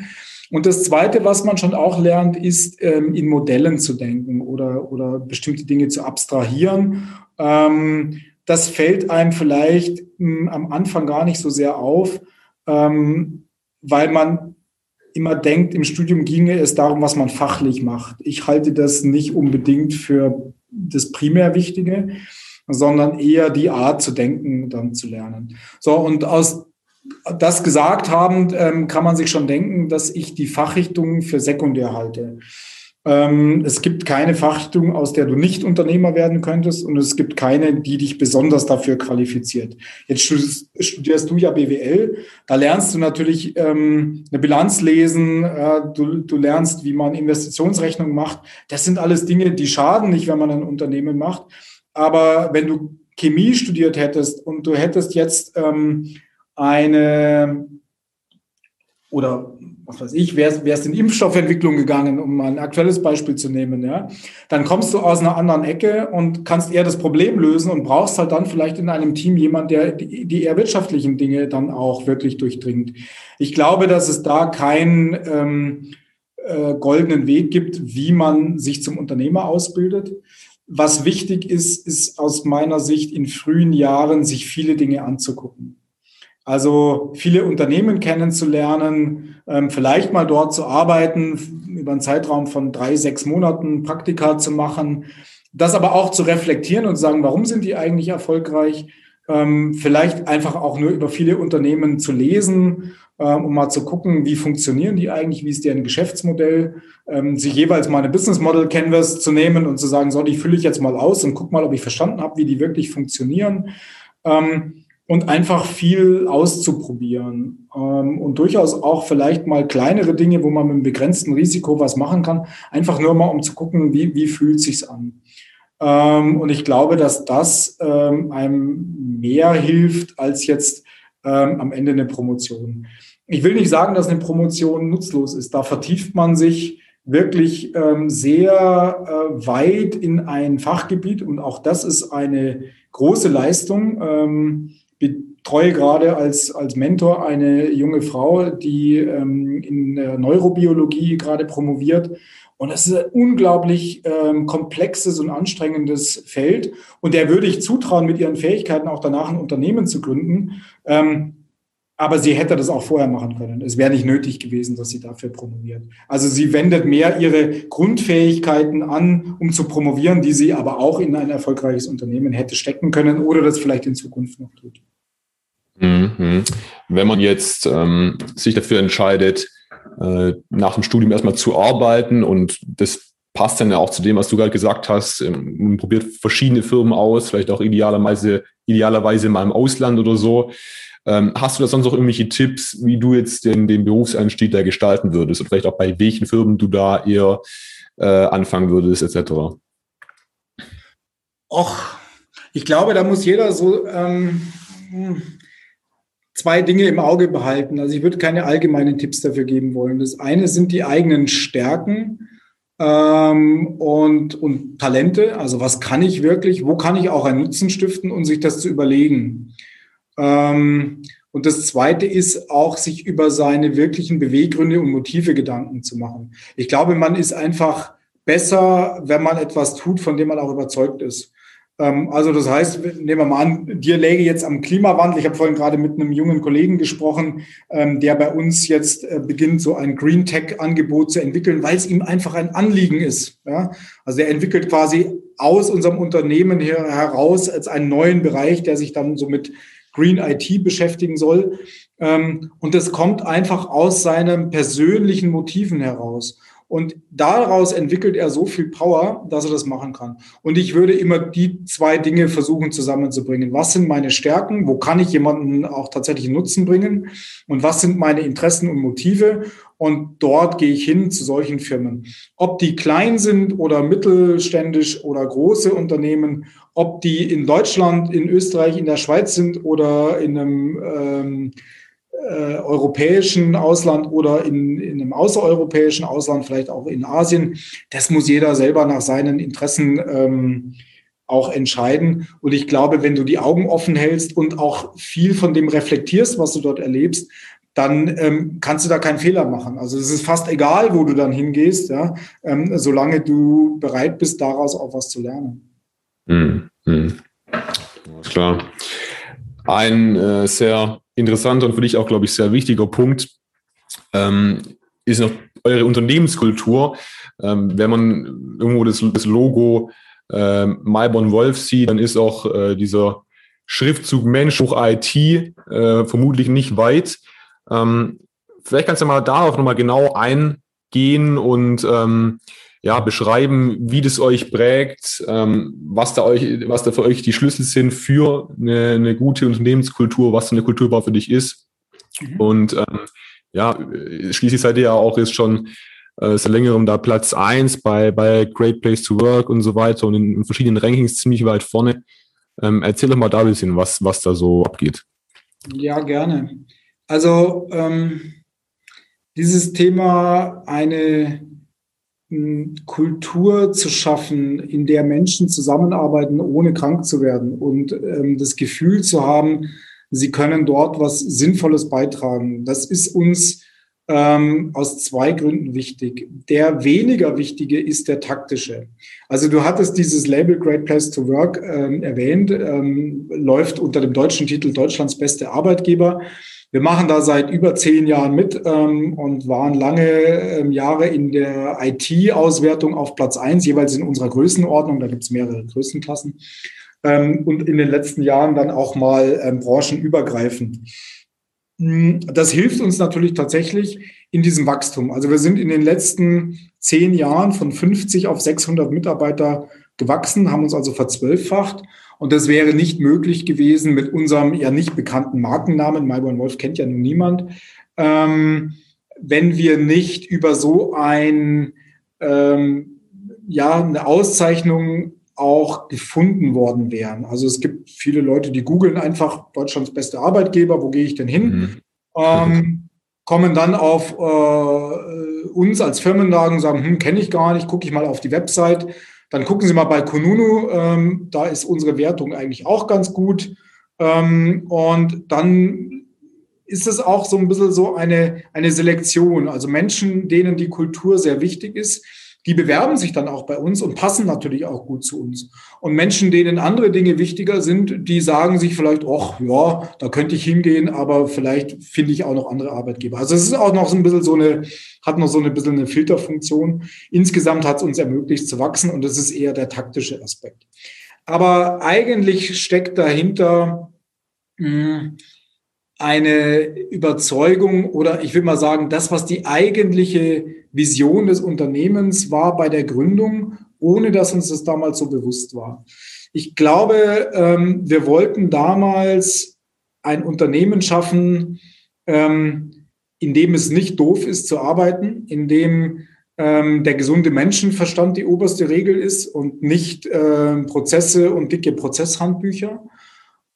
Und das Zweite, was man schon auch lernt, ist ähm, in Modellen zu denken oder, oder bestimmte Dinge zu abstrahieren. Ähm, das fällt einem vielleicht mh, hm, am Anfang gar nicht so sehr auf, ähm, weil man immer denkt, im Studium ginge es darum, was man fachlich macht. Ich halte das nicht unbedingt für das primär Wichtige, sondern eher die Art zu denken dann zu lernen. So, und aus das gesagt haben, ähm, kann man sich schon denken, dass ich die Fachrichtung für sekundär halte. Ähm, es gibt keine Fachrichtung, aus der du nicht Unternehmer werden könntest und es gibt keine, die dich besonders dafür qualifiziert. Jetzt studierst du ja BWL, da lernst du natürlich ähm, eine Bilanz lesen, äh, du, du lernst, wie man Investitionsrechnungen macht. Das sind alles Dinge, die schaden nicht, wenn man ein Unternehmen macht. Aber wenn du Chemie studiert hättest und du hättest jetzt ähm, eine oder was weiß ich, wärst, wärst in Impfstoffentwicklung gegangen, um mal ein aktuelles Beispiel zu nehmen, ja, dann kommst du aus einer anderen Ecke und kannst eher das Problem lösen und brauchst halt dann vielleicht in einem Team jemand, der die, eher wirtschaftlichen Dinge dann auch wirklich durchdringt. Ich glaube, dass es da keinen ähm, äh, goldenen Weg gibt, wie man sich zum Unternehmer ausbildet. Was wichtig ist, ist aus meiner Sicht in frühen Jahren sich viele Dinge anzugucken. Also viele Unternehmen kennenzulernen, ähm, vielleicht mal dort zu arbeiten, über einen Zeitraum von drei, sechs Monaten Praktika zu machen, das aber auch zu reflektieren und sagen, warum sind die eigentlich erfolgreich? Ähm, vielleicht einfach auch nur über viele Unternehmen zu lesen, ähm, um mal zu gucken, wie funktionieren die eigentlich, wie ist deren Geschäftsmodell, sich jeweils mal eine Business Model Canvas zu nehmen und zu sagen, so, die fülle ich jetzt mal aus und guck mal, ob ich verstanden habe, wie die wirklich funktionieren und einfach viel auszuprobieren ähm, und durchaus auch vielleicht mal kleinere Dinge, wo man mit einem begrenzten Risiko was machen kann, einfach nur mal um zu gucken, wie, wie fühlt sich's an. Ähm, und ich glaube, dass das ähm, einem mehr hilft als jetzt ähm, am Ende eine Promotion. Ich will nicht sagen, dass eine Promotion nutzlos ist. Da vertieft man sich wirklich ähm, sehr äh, weit in ein Fachgebiet und auch das ist eine große Leistung. Betreue gerade als, als Mentor eine junge Frau, die ähm, in Neurobiologie gerade promoviert. Und das ist ein unglaublich ähm, komplexes und anstrengendes Feld. Und der würde ich zutrauen, mit ihren Fähigkeiten auch danach ein Unternehmen zu gründen. Ähm, Aber sie hätte das auch vorher machen können. Es wäre nicht nötig gewesen, dass sie dafür promoviert. Also sie wendet mehr ihre Grundfähigkeiten an, um zu promovieren, die sie aber auch in ein erfolgreiches Unternehmen hätte stecken können oder das vielleicht in Zukunft noch tut. Mhm. Wenn man jetzt ähm, sich dafür entscheidet, äh, nach dem Studium erstmal zu arbeiten und das passt dann ja auch zu dem, was du gerade gesagt hast. Ähm, man probiert verschiedene Firmen aus, vielleicht auch idealerweise, idealerweise mal im Ausland oder so. Ähm, hast du da sonst noch irgendwelche Tipps, wie du jetzt den, den Berufseinstieg da gestalten würdest und vielleicht auch bei welchen Firmen du da eher äh, anfangen würdest, etc.? Och, ich glaube, da muss jeder so ähm, zwei Dinge im Auge behalten. Also ich würde keine allgemeinen Tipps dafür geben wollen. Das eine sind die eigenen Stärken ähm, und, und Talente. Also was kann ich wirklich, wo kann ich auch einen Nutzen stiften und sich das zu überlegen. Ähm, und das Zweite ist auch, sich über seine wirklichen Beweggründe und Motive Gedanken zu machen. Ich glaube, man ist einfach besser, wenn man etwas tut, von dem man auch überzeugt ist. Ähm, also das heißt, nehmen wir mal an, dir läge jetzt am Klimawandel. Ich habe vorhin gerade mit einem jungen Kollegen gesprochen, ähm, der bei uns jetzt äh, beginnt, so ein Green Tech-Angebot zu entwickeln, weil es ihm einfach ein Anliegen ist. Also er entwickelt quasi aus unserem Unternehmen heraus als einen neuen Bereich, der sich dann so mit Green IT beschäftigen soll. Ähm, und das kommt einfach aus seinen persönlichen Motiven heraus. Und daraus entwickelt er so viel Power, dass er das machen kann. Und ich würde immer die zwei Dinge versuchen zusammenzubringen. Was sind meine Stärken? Wo kann ich jemanden auch tatsächlich Nutzen bringen? Und was sind meine Interessen und Motive? Und dort gehe ich hin zu solchen Firmen. Ob die klein sind oder mittelständisch oder große Unternehmen, ob die in Deutschland, in Österreich, in der Schweiz sind oder in einem ähm, äh, europäischen Ausland oder in, in einem außereuropäischen Ausland, vielleicht auch in Asien. Das muss jeder selber nach seinen Interessen ähm, auch entscheiden. Und ich glaube, wenn du die Augen offen hältst und auch viel von dem reflektierst, was du dort erlebst, dann ähm, kannst du da keinen Fehler machen. Also es ist fast egal, wo du dann hingehst, ja, ähm, solange du bereit bist, daraus auch was zu lernen. Hm, hm. Klar. Ein äh, sehr interessanter und für dich auch, glaube ich, sehr wichtiger Punkt ähm, ist noch eure Unternehmenskultur. Ähm, wenn man irgendwo das, das Logo äh, Malborn Wolf sieht, dann ist auch äh, dieser Schriftzug Mensch hoch IT äh, vermutlich nicht weit. Ähm, vielleicht kannst du mal darauf nochmal genau eingehen und ähm, ja, beschreiben, wie das euch prägt, ähm, was da euch, was da für euch die Schlüssel sind für eine, eine gute Unternehmenskultur, was so eine Kulturbau für dich ist. Mhm. Und ähm, ja, schließlich seid ihr ja auch jetzt schon äh, seit längerem da Platz eins bei, bei Great Place to Work und so weiter und in, in verschiedenen Rankings ziemlich weit vorne. Ähm, erzähl doch mal da ein bisschen, was, was da so abgeht. Ja, gerne. Also ähm, dieses Thema, eine Kultur zu schaffen, in der Menschen zusammenarbeiten, ohne krank zu werden und ähm, das Gefühl zu haben, sie können dort was Sinnvolles beitragen. Das ist uns ähm, aus zwei Gründen wichtig. Der weniger wichtige ist der taktische. Also du hattest dieses Label Great Place to Work ähm, erwähnt, ähm, läuft unter dem deutschen Titel Deutschlands beste Arbeitgeber. Wir machen da seit über zehn Jahren mit ähm, und waren lange ähm, Jahre in der IT-Auswertung auf Platz eins, jeweils in unserer Größenordnung. Da gibt es mehrere Größenklassen. Ähm, und in den letzten Jahren dann auch mal ähm, branchenübergreifend. Hm, das hilft uns natürlich tatsächlich in diesem Wachstum. Also wir sind in den letzten zehn Jahren von 50 auf 600 Mitarbeiter gewachsen, haben uns also verzwölffacht und das wäre nicht möglich gewesen mit unserem ja nicht bekannten Markennamen. Malborn Wolf kennt ja nun niemand. Ähm, wenn wir nicht über so ein, ähm, ja, eine Auszeichnung auch gefunden worden wären. Also es gibt viele Leute, die googeln einfach Deutschlands beste Arbeitgeber, wo gehe ich denn hin? Mhm. Ähm, kommen dann auf äh, uns als Firmenlagen und sagen, hm, kenne ich gar nicht, gucke ich mal auf die Website dann gucken Sie mal bei Kununu, ähm, da ist unsere Wertung eigentlich auch ganz gut. Ähm, und dann ist es auch so ein bisschen so eine, eine Selektion. Also Menschen, denen die Kultur sehr wichtig ist, die bewerben sich dann auch bei uns und passen natürlich auch gut zu uns. Und Menschen, denen andere Dinge wichtiger sind, die sagen sich vielleicht, ach ja, da könnte ich hingehen, aber vielleicht finde ich auch noch andere Arbeitgeber. Also es ist auch noch so ein bisschen so eine, hat noch so ein bisschen eine Filterfunktion. Insgesamt hat es uns ermöglicht zu wachsen und das ist eher der taktische Aspekt. Aber eigentlich steckt dahinter mh, hm, eine Überzeugung oder ich will mal sagen, das, was die eigentliche Vision des Unternehmens war bei der Gründung, ohne dass uns das damals so bewusst war. Ich glaube, ähm, wir wollten damals ein Unternehmen schaffen, ähm, in dem es nicht doof ist zu arbeiten, in dem ähm, der gesunde Menschenverstand die oberste Regel ist und nicht Prozesse und dicke Prozesshandbücher.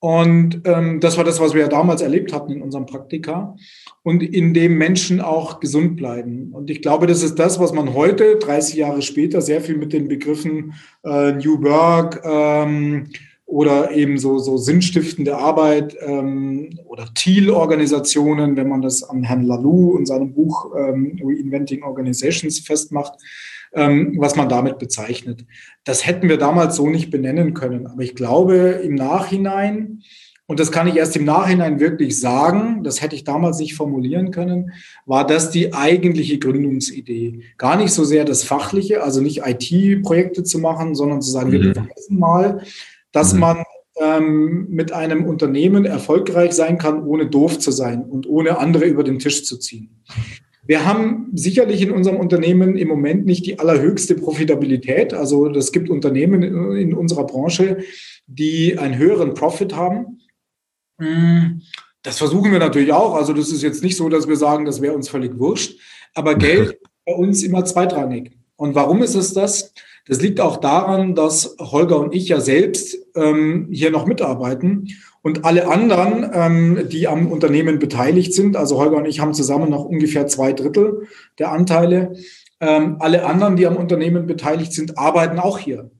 Und ähm, das war das, was wir ja damals erlebt hatten in unserem Praktika und in dem Menschen auch gesund bleiben. Und ich glaube, das ist das, was man heute, 30 Jahre später, sehr viel mit den Begriffen äh, New Work ähm, oder eben so, so sinnstiftende Arbeit ähm, oder Thiel-Organisationen, wenn man das am Herrn Lalou und seinem Buch ähm, Reinventing Organizations festmacht, ähm, was man damit bezeichnet. Das hätten wir damals so nicht benennen können. Aber ich glaube, im Nachhinein, und das kann ich erst im Nachhinein wirklich sagen, das hätte ich damals nicht formulieren können, war das die eigentliche Gründungsidee. Gar nicht so sehr das Fachliche, also nicht IT-Projekte zu machen, sondern zu sagen, mhm. wir beweisen mal, dass mhm. man ähm, mit einem Unternehmen erfolgreich sein kann, ohne doof zu sein und ohne andere über den Tisch zu ziehen. Wir haben sicherlich in unserem Unternehmen im Moment nicht die allerhöchste Profitabilität. Also es gibt Unternehmen in unserer Branche, die einen höheren Profit haben. Hm, das versuchen wir natürlich auch. Also das ist jetzt nicht so, dass wir sagen, das wäre uns völlig wurscht. Aber Geld ist bei uns immer zweitrangig. Und warum ist es das? Das liegt auch daran, dass Holger und ich ja selbst ähm, hier noch mitarbeiten und alle anderen, ähm, die am Unternehmen beteiligt sind, also Holger und ich haben zusammen noch ungefähr zwei Drittel der Anteile. Ähm, alle anderen, die am Unternehmen beteiligt sind, arbeiten auch hier.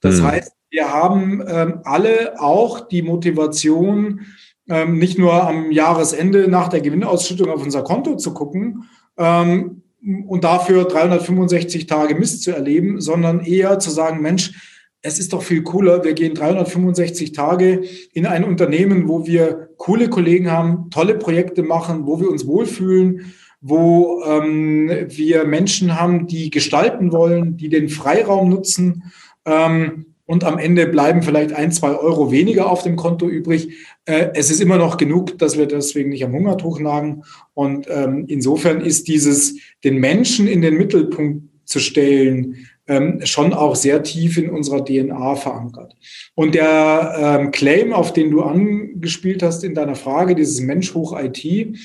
Das mhm. heißt, wir haben ähm, alle auch die Motivation, ähm, nicht nur am Jahresende nach der Gewinnausschüttung auf unser Konto zu gucken, ähm, und dafür 365 Tage Mist zu erleben, sondern eher zu sagen, Mensch, es ist doch viel cooler, wir gehen 365 Tage in ein Unternehmen, wo wir coole Kollegen haben, tolle Projekte machen, wo wir uns wohlfühlen, wo ähm, wir Menschen haben, die gestalten wollen, die den Freiraum nutzen. Ähm, und am Ende bleiben vielleicht ein, zwei Euro weniger auf dem Konto übrig. Äh, es ist immer noch genug, dass wir deswegen nicht am Hungertuch nagen. Und ähm, insofern ist dieses, den Menschen in den Mittelpunkt zu stellen, ähm, schon auch sehr tief in unserer DNA verankert. Und der ähm, Claim, auf den du angespielt hast in deiner Frage, dieses Mensch hoch IT,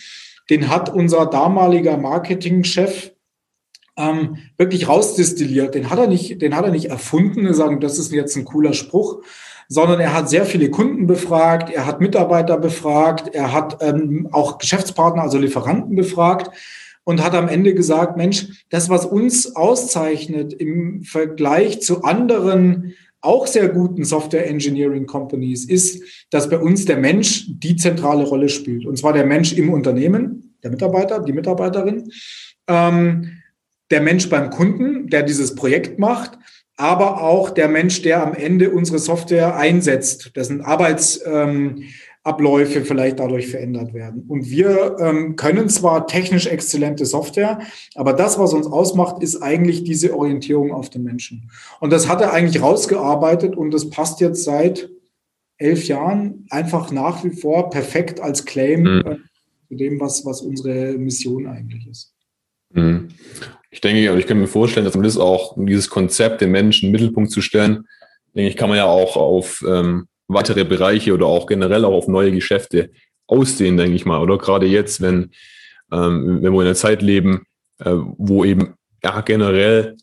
den hat unser damaliger Marketingchef ähm, wirklich rausdestilliert. Den hat er nicht, den hat er nicht erfunden, und sagen, das ist jetzt ein cooler Spruch, sondern er hat sehr viele Kunden befragt, er hat Mitarbeiter befragt, er hat ähm, auch Geschäftspartner, also Lieferanten befragt und hat am Ende gesagt, Mensch, das, was uns auszeichnet im Vergleich zu anderen auch sehr guten Software Engineering Companies, ist, dass bei uns der Mensch die zentrale Rolle spielt. Und zwar der Mensch im Unternehmen, der Mitarbeiter, die Mitarbeiterin. Ähm, der Mensch beim Kunden, der dieses Projekt macht, aber auch der Mensch, der am Ende unsere Software einsetzt, dessen Arbeitsabläufe ähm, vielleicht dadurch verändert werden. Und wir ähm, können zwar technisch exzellente Software, aber das, was uns ausmacht, ist eigentlich diese Orientierung auf den Menschen. Und das hat er eigentlich rausgearbeitet und das passt jetzt seit elf Jahren einfach nach wie vor perfekt als Claim mhm. äh, zu dem, was, was unsere Mission eigentlich ist. Mhm. Ich denke, und ich kann mir vorstellen, dass man das auch, dieses Konzept, den Menschen in den Mittelpunkt zu stellen, denke ich, kann man ja auch auf ähm, weitere Bereiche oder auch generell auch auf neue Geschäfte aussehen, denke ich mal. Oder gerade jetzt, wenn, ähm, wenn wir in einer Zeit leben, äh, wo eben ja generell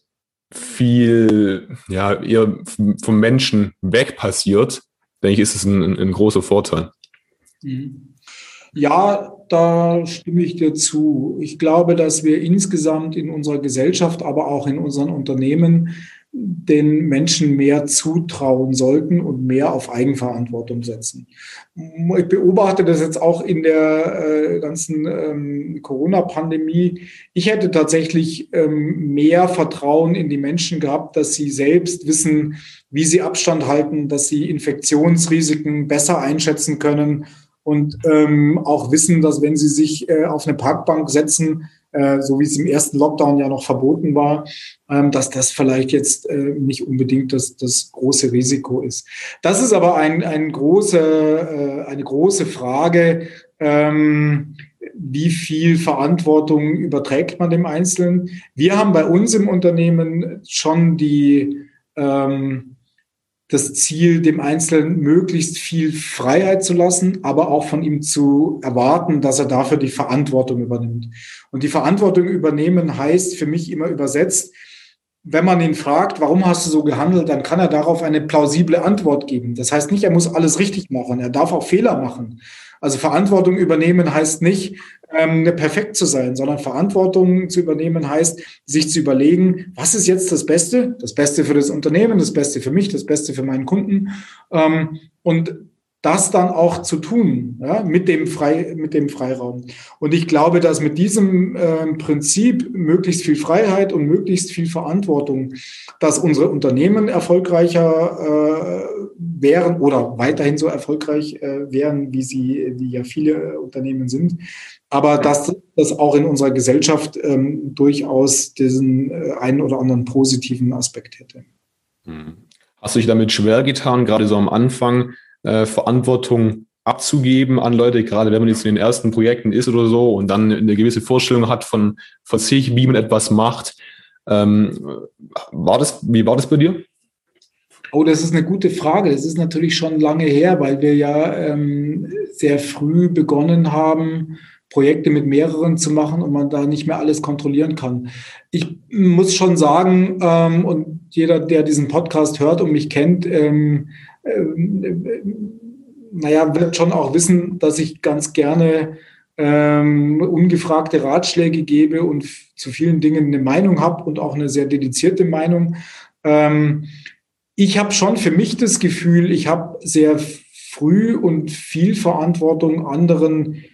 viel ja eher vom Menschen weg passiert, denke ich, ist es ein, ein, ein großer Vorteil. Mhm. Ja, da stimme ich dir zu. Ich glaube, dass wir insgesamt in unserer Gesellschaft, aber auch in unseren Unternehmen den Menschen mehr zutrauen sollten und mehr auf Eigenverantwortung setzen. Ich beobachte das jetzt auch in der äh, ganzen ähm, Corona-Pandemie. Ich hätte tatsächlich ähm, mehr Vertrauen in die Menschen gehabt, dass sie selbst wissen, wie sie Abstand halten, dass sie Infektionsrisiken besser einschätzen können und ähm, auch wissen, dass wenn sie sich äh, auf eine Parkbank setzen, äh, so wie es im ersten Lockdown ja noch verboten war, ähm, dass das vielleicht jetzt äh, nicht unbedingt das, das große Risiko ist. Das ist aber ein, ein große, äh, eine große Frage. Ähm, wie viel Verantwortung überträgt man dem Einzelnen? Wir haben bei uns im Unternehmen schon die, ähm, das Ziel, dem Einzelnen möglichst viel Freiheit zu lassen, aber auch von ihm zu erwarten, dass er dafür die Verantwortung übernimmt. Und die Verantwortung übernehmen heißt für mich immer übersetzt, wenn man ihn fragt, warum hast du so gehandelt, dann kann er darauf eine plausible Antwort geben. Das heißt nicht, er muss alles richtig machen, er darf auch Fehler machen. Also Verantwortung übernehmen heißt nicht, ähm, perfekt zu sein, sondern Verantwortung zu übernehmen heißt, sich zu überlegen, was ist jetzt das Beste? Das Beste für das Unternehmen, das Beste für mich, das Beste für meinen Kunden. Ähm, und das dann auch zu tun, ja, mit dem Frei, mit dem Freiraum. Und ich glaube, dass mit diesem äh, Prinzip möglichst viel Freiheit und möglichst viel Verantwortung, dass unsere Unternehmen erfolgreicher äh, wären oder weiterhin so erfolgreich äh, wären, wie sie, wie ja viele Unternehmen sind. Aber dass das auch in unserer Gesellschaft ähm, durchaus diesen äh, einen oder anderen positiven Aspekt hätte. Hm. Hast du dich damit schwer getan, gerade so am Anfang? Äh, Verantwortung abzugeben an Leute, gerade wenn man jetzt in den ersten Projekten ist oder so und dann eine gewisse Vorstellung hat von, von sich, wie man etwas macht. Ähm, war das, wie war das bei dir? Oh, das ist eine gute Frage. Das ist natürlich schon lange her, weil wir ja ähm, sehr früh begonnen haben, Projekte mit mehreren zu machen und man da nicht mehr alles kontrollieren kann. Ich muss schon sagen, ähm, und jeder, der diesen Podcast hört und mich kennt, ähm, naja, wird schon auch wissen, dass ich ganz gerne ähm, ungefragte Ratschläge gebe und zu vielen Dingen eine Meinung habe und auch eine sehr dedizierte Meinung. Ähm, ich habe schon für mich das Gefühl, ich habe sehr früh und viel Verantwortung anderen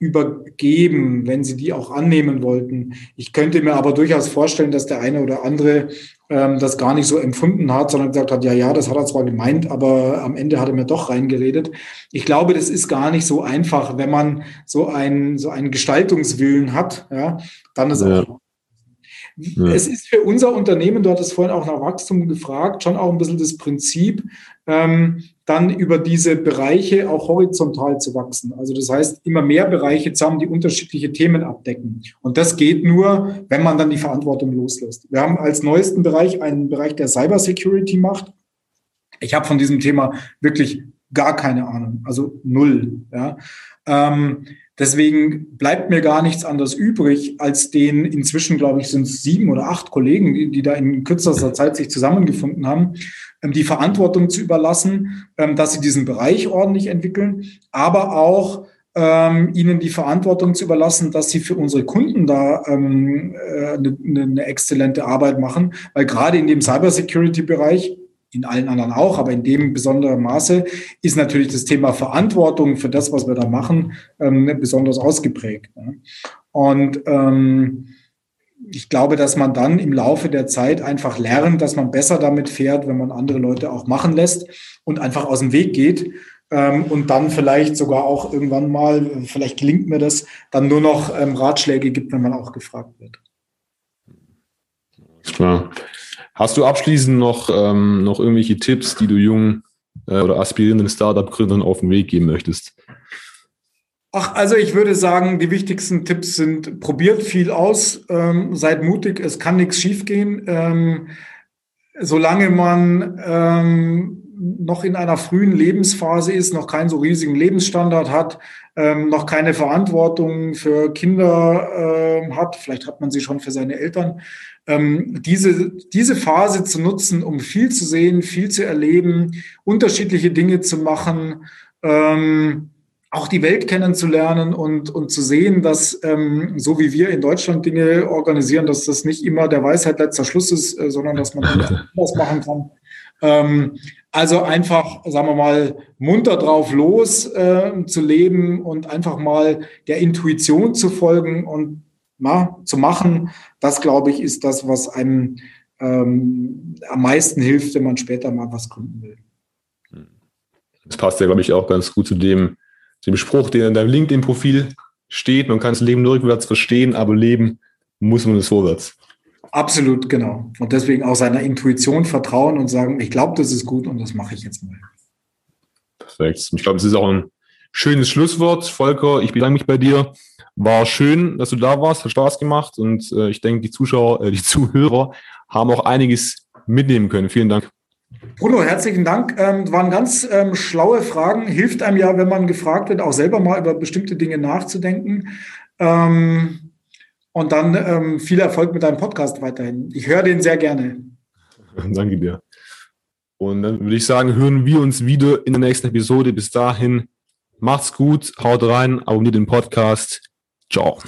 übergeben, wenn sie die auch annehmen wollten. Ich könnte mir aber durchaus vorstellen, dass der eine oder andere ähm, das gar nicht so empfunden hat, sondern gesagt hat, ja, ja, das hat er zwar gemeint, aber am Ende hat er mir doch reingeredet. Ich glaube, das ist gar nicht so einfach, wenn man so einen, so einen Gestaltungswillen hat, ja, dann ist ja. auch ja. Es ist für unser Unternehmen, du hattest vorhin auch nach Wachstum gefragt, schon auch ein bisschen das Prinzip, ähm, dann über diese Bereiche auch horizontal zu wachsen. Also das heißt, immer mehr Bereiche zu haben, die unterschiedliche Themen abdecken. Und das geht nur, wenn man dann die Verantwortung loslässt. Wir haben als neuesten Bereich einen Bereich, der Cybersecurity macht. Ich habe von diesem Thema wirklich gar keine Ahnung, also null. Ja. Ähm, Deswegen bleibt mir gar nichts anderes übrig, als den inzwischen, glaube ich, sind es sieben oder acht Kollegen, die, die da in kürzester Zeit sich zusammengefunden haben, ähm, die Verantwortung zu überlassen, ähm, dass sie diesen Bereich ordentlich entwickeln, aber auch ähm, ihnen die Verantwortung zu überlassen, dass sie für unsere Kunden da ähm, äh, eine, eine exzellente Arbeit machen, weil gerade in dem Cybersecurity-Bereich in allen anderen auch, aber in dem besonderen Maße ist natürlich das Thema Verantwortung für das, was wir da machen, ähm, besonders ausgeprägt. Ne? Und ähm, ich glaube, dass man dann im Laufe der Zeit einfach lernt, dass man besser damit fährt, wenn man andere Leute auch machen lässt und einfach aus dem Weg geht ähm, und dann vielleicht sogar auch irgendwann mal, vielleicht gelingt mir das, dann nur noch ähm, Ratschläge gibt, wenn man auch gefragt wird. Klar. Hast du abschließend noch, ähm, noch irgendwelche Tipps, die du jungen äh, oder aspirierenden Startup-Gründern auf den Weg geben möchtest? Ach, also ich würde sagen, die wichtigsten Tipps sind, probiert viel aus, ähm, seid mutig, es kann nichts schiefgehen. Ähm, solange man ähm, noch in einer frühen Lebensphase ist, noch keinen so riesigen Lebensstandard hat, ähm, noch keine Verantwortung für Kinder äh, hat, vielleicht hat man sie schon für seine Eltern, ähm, diese, diese Phase zu nutzen, um viel zu sehen, viel zu erleben, unterschiedliche Dinge zu machen, ähm, auch die Welt kennenzulernen und, und zu sehen, dass ähm, so wie wir in Deutschland Dinge organisieren, dass das nicht immer der Weisheit letzter Schluss ist, äh, sondern dass man das machen kann. Ähm, also einfach, sagen wir mal, munter drauf los äh, zu leben und einfach mal der Intuition zu folgen und na, zu machen, das glaube ich, ist das, was einem ähm, am meisten hilft, wenn man später mal was gründen will. Das passt ja, glaube ich, auch ganz gut zu dem, dem Spruch, der in deinem LinkedIn-Profil steht. Man kann das Leben nur rückwärts verstehen, aber leben muss man es vorwärts. Absolut, genau. Und deswegen auch seiner Intuition vertrauen und sagen, ich glaube, das ist gut und das mache ich jetzt mal. Perfekt. Ich glaube, es ist auch ein schönes Schlusswort. Volker, ich bedanke mich bei dir. War schön, dass du da warst, hat Spaß gemacht und äh, ich denke, die Zuschauer, äh, die Zuhörer haben auch einiges mitnehmen können. Vielen Dank. Bruno, herzlichen Dank. Ähm, waren ganz ähm, schlaue Fragen. Hilft einem ja, wenn man gefragt wird, auch selber mal über bestimmte Dinge nachzudenken. Ähm, und dann ähm, viel Erfolg mit deinem Podcast weiterhin. Ich höre den sehr gerne. Danke dir. Und dann würde ich sagen, hören wir uns wieder in der nächsten Episode. Bis dahin, macht's gut, haut rein, abonniert den Podcast. Ciao.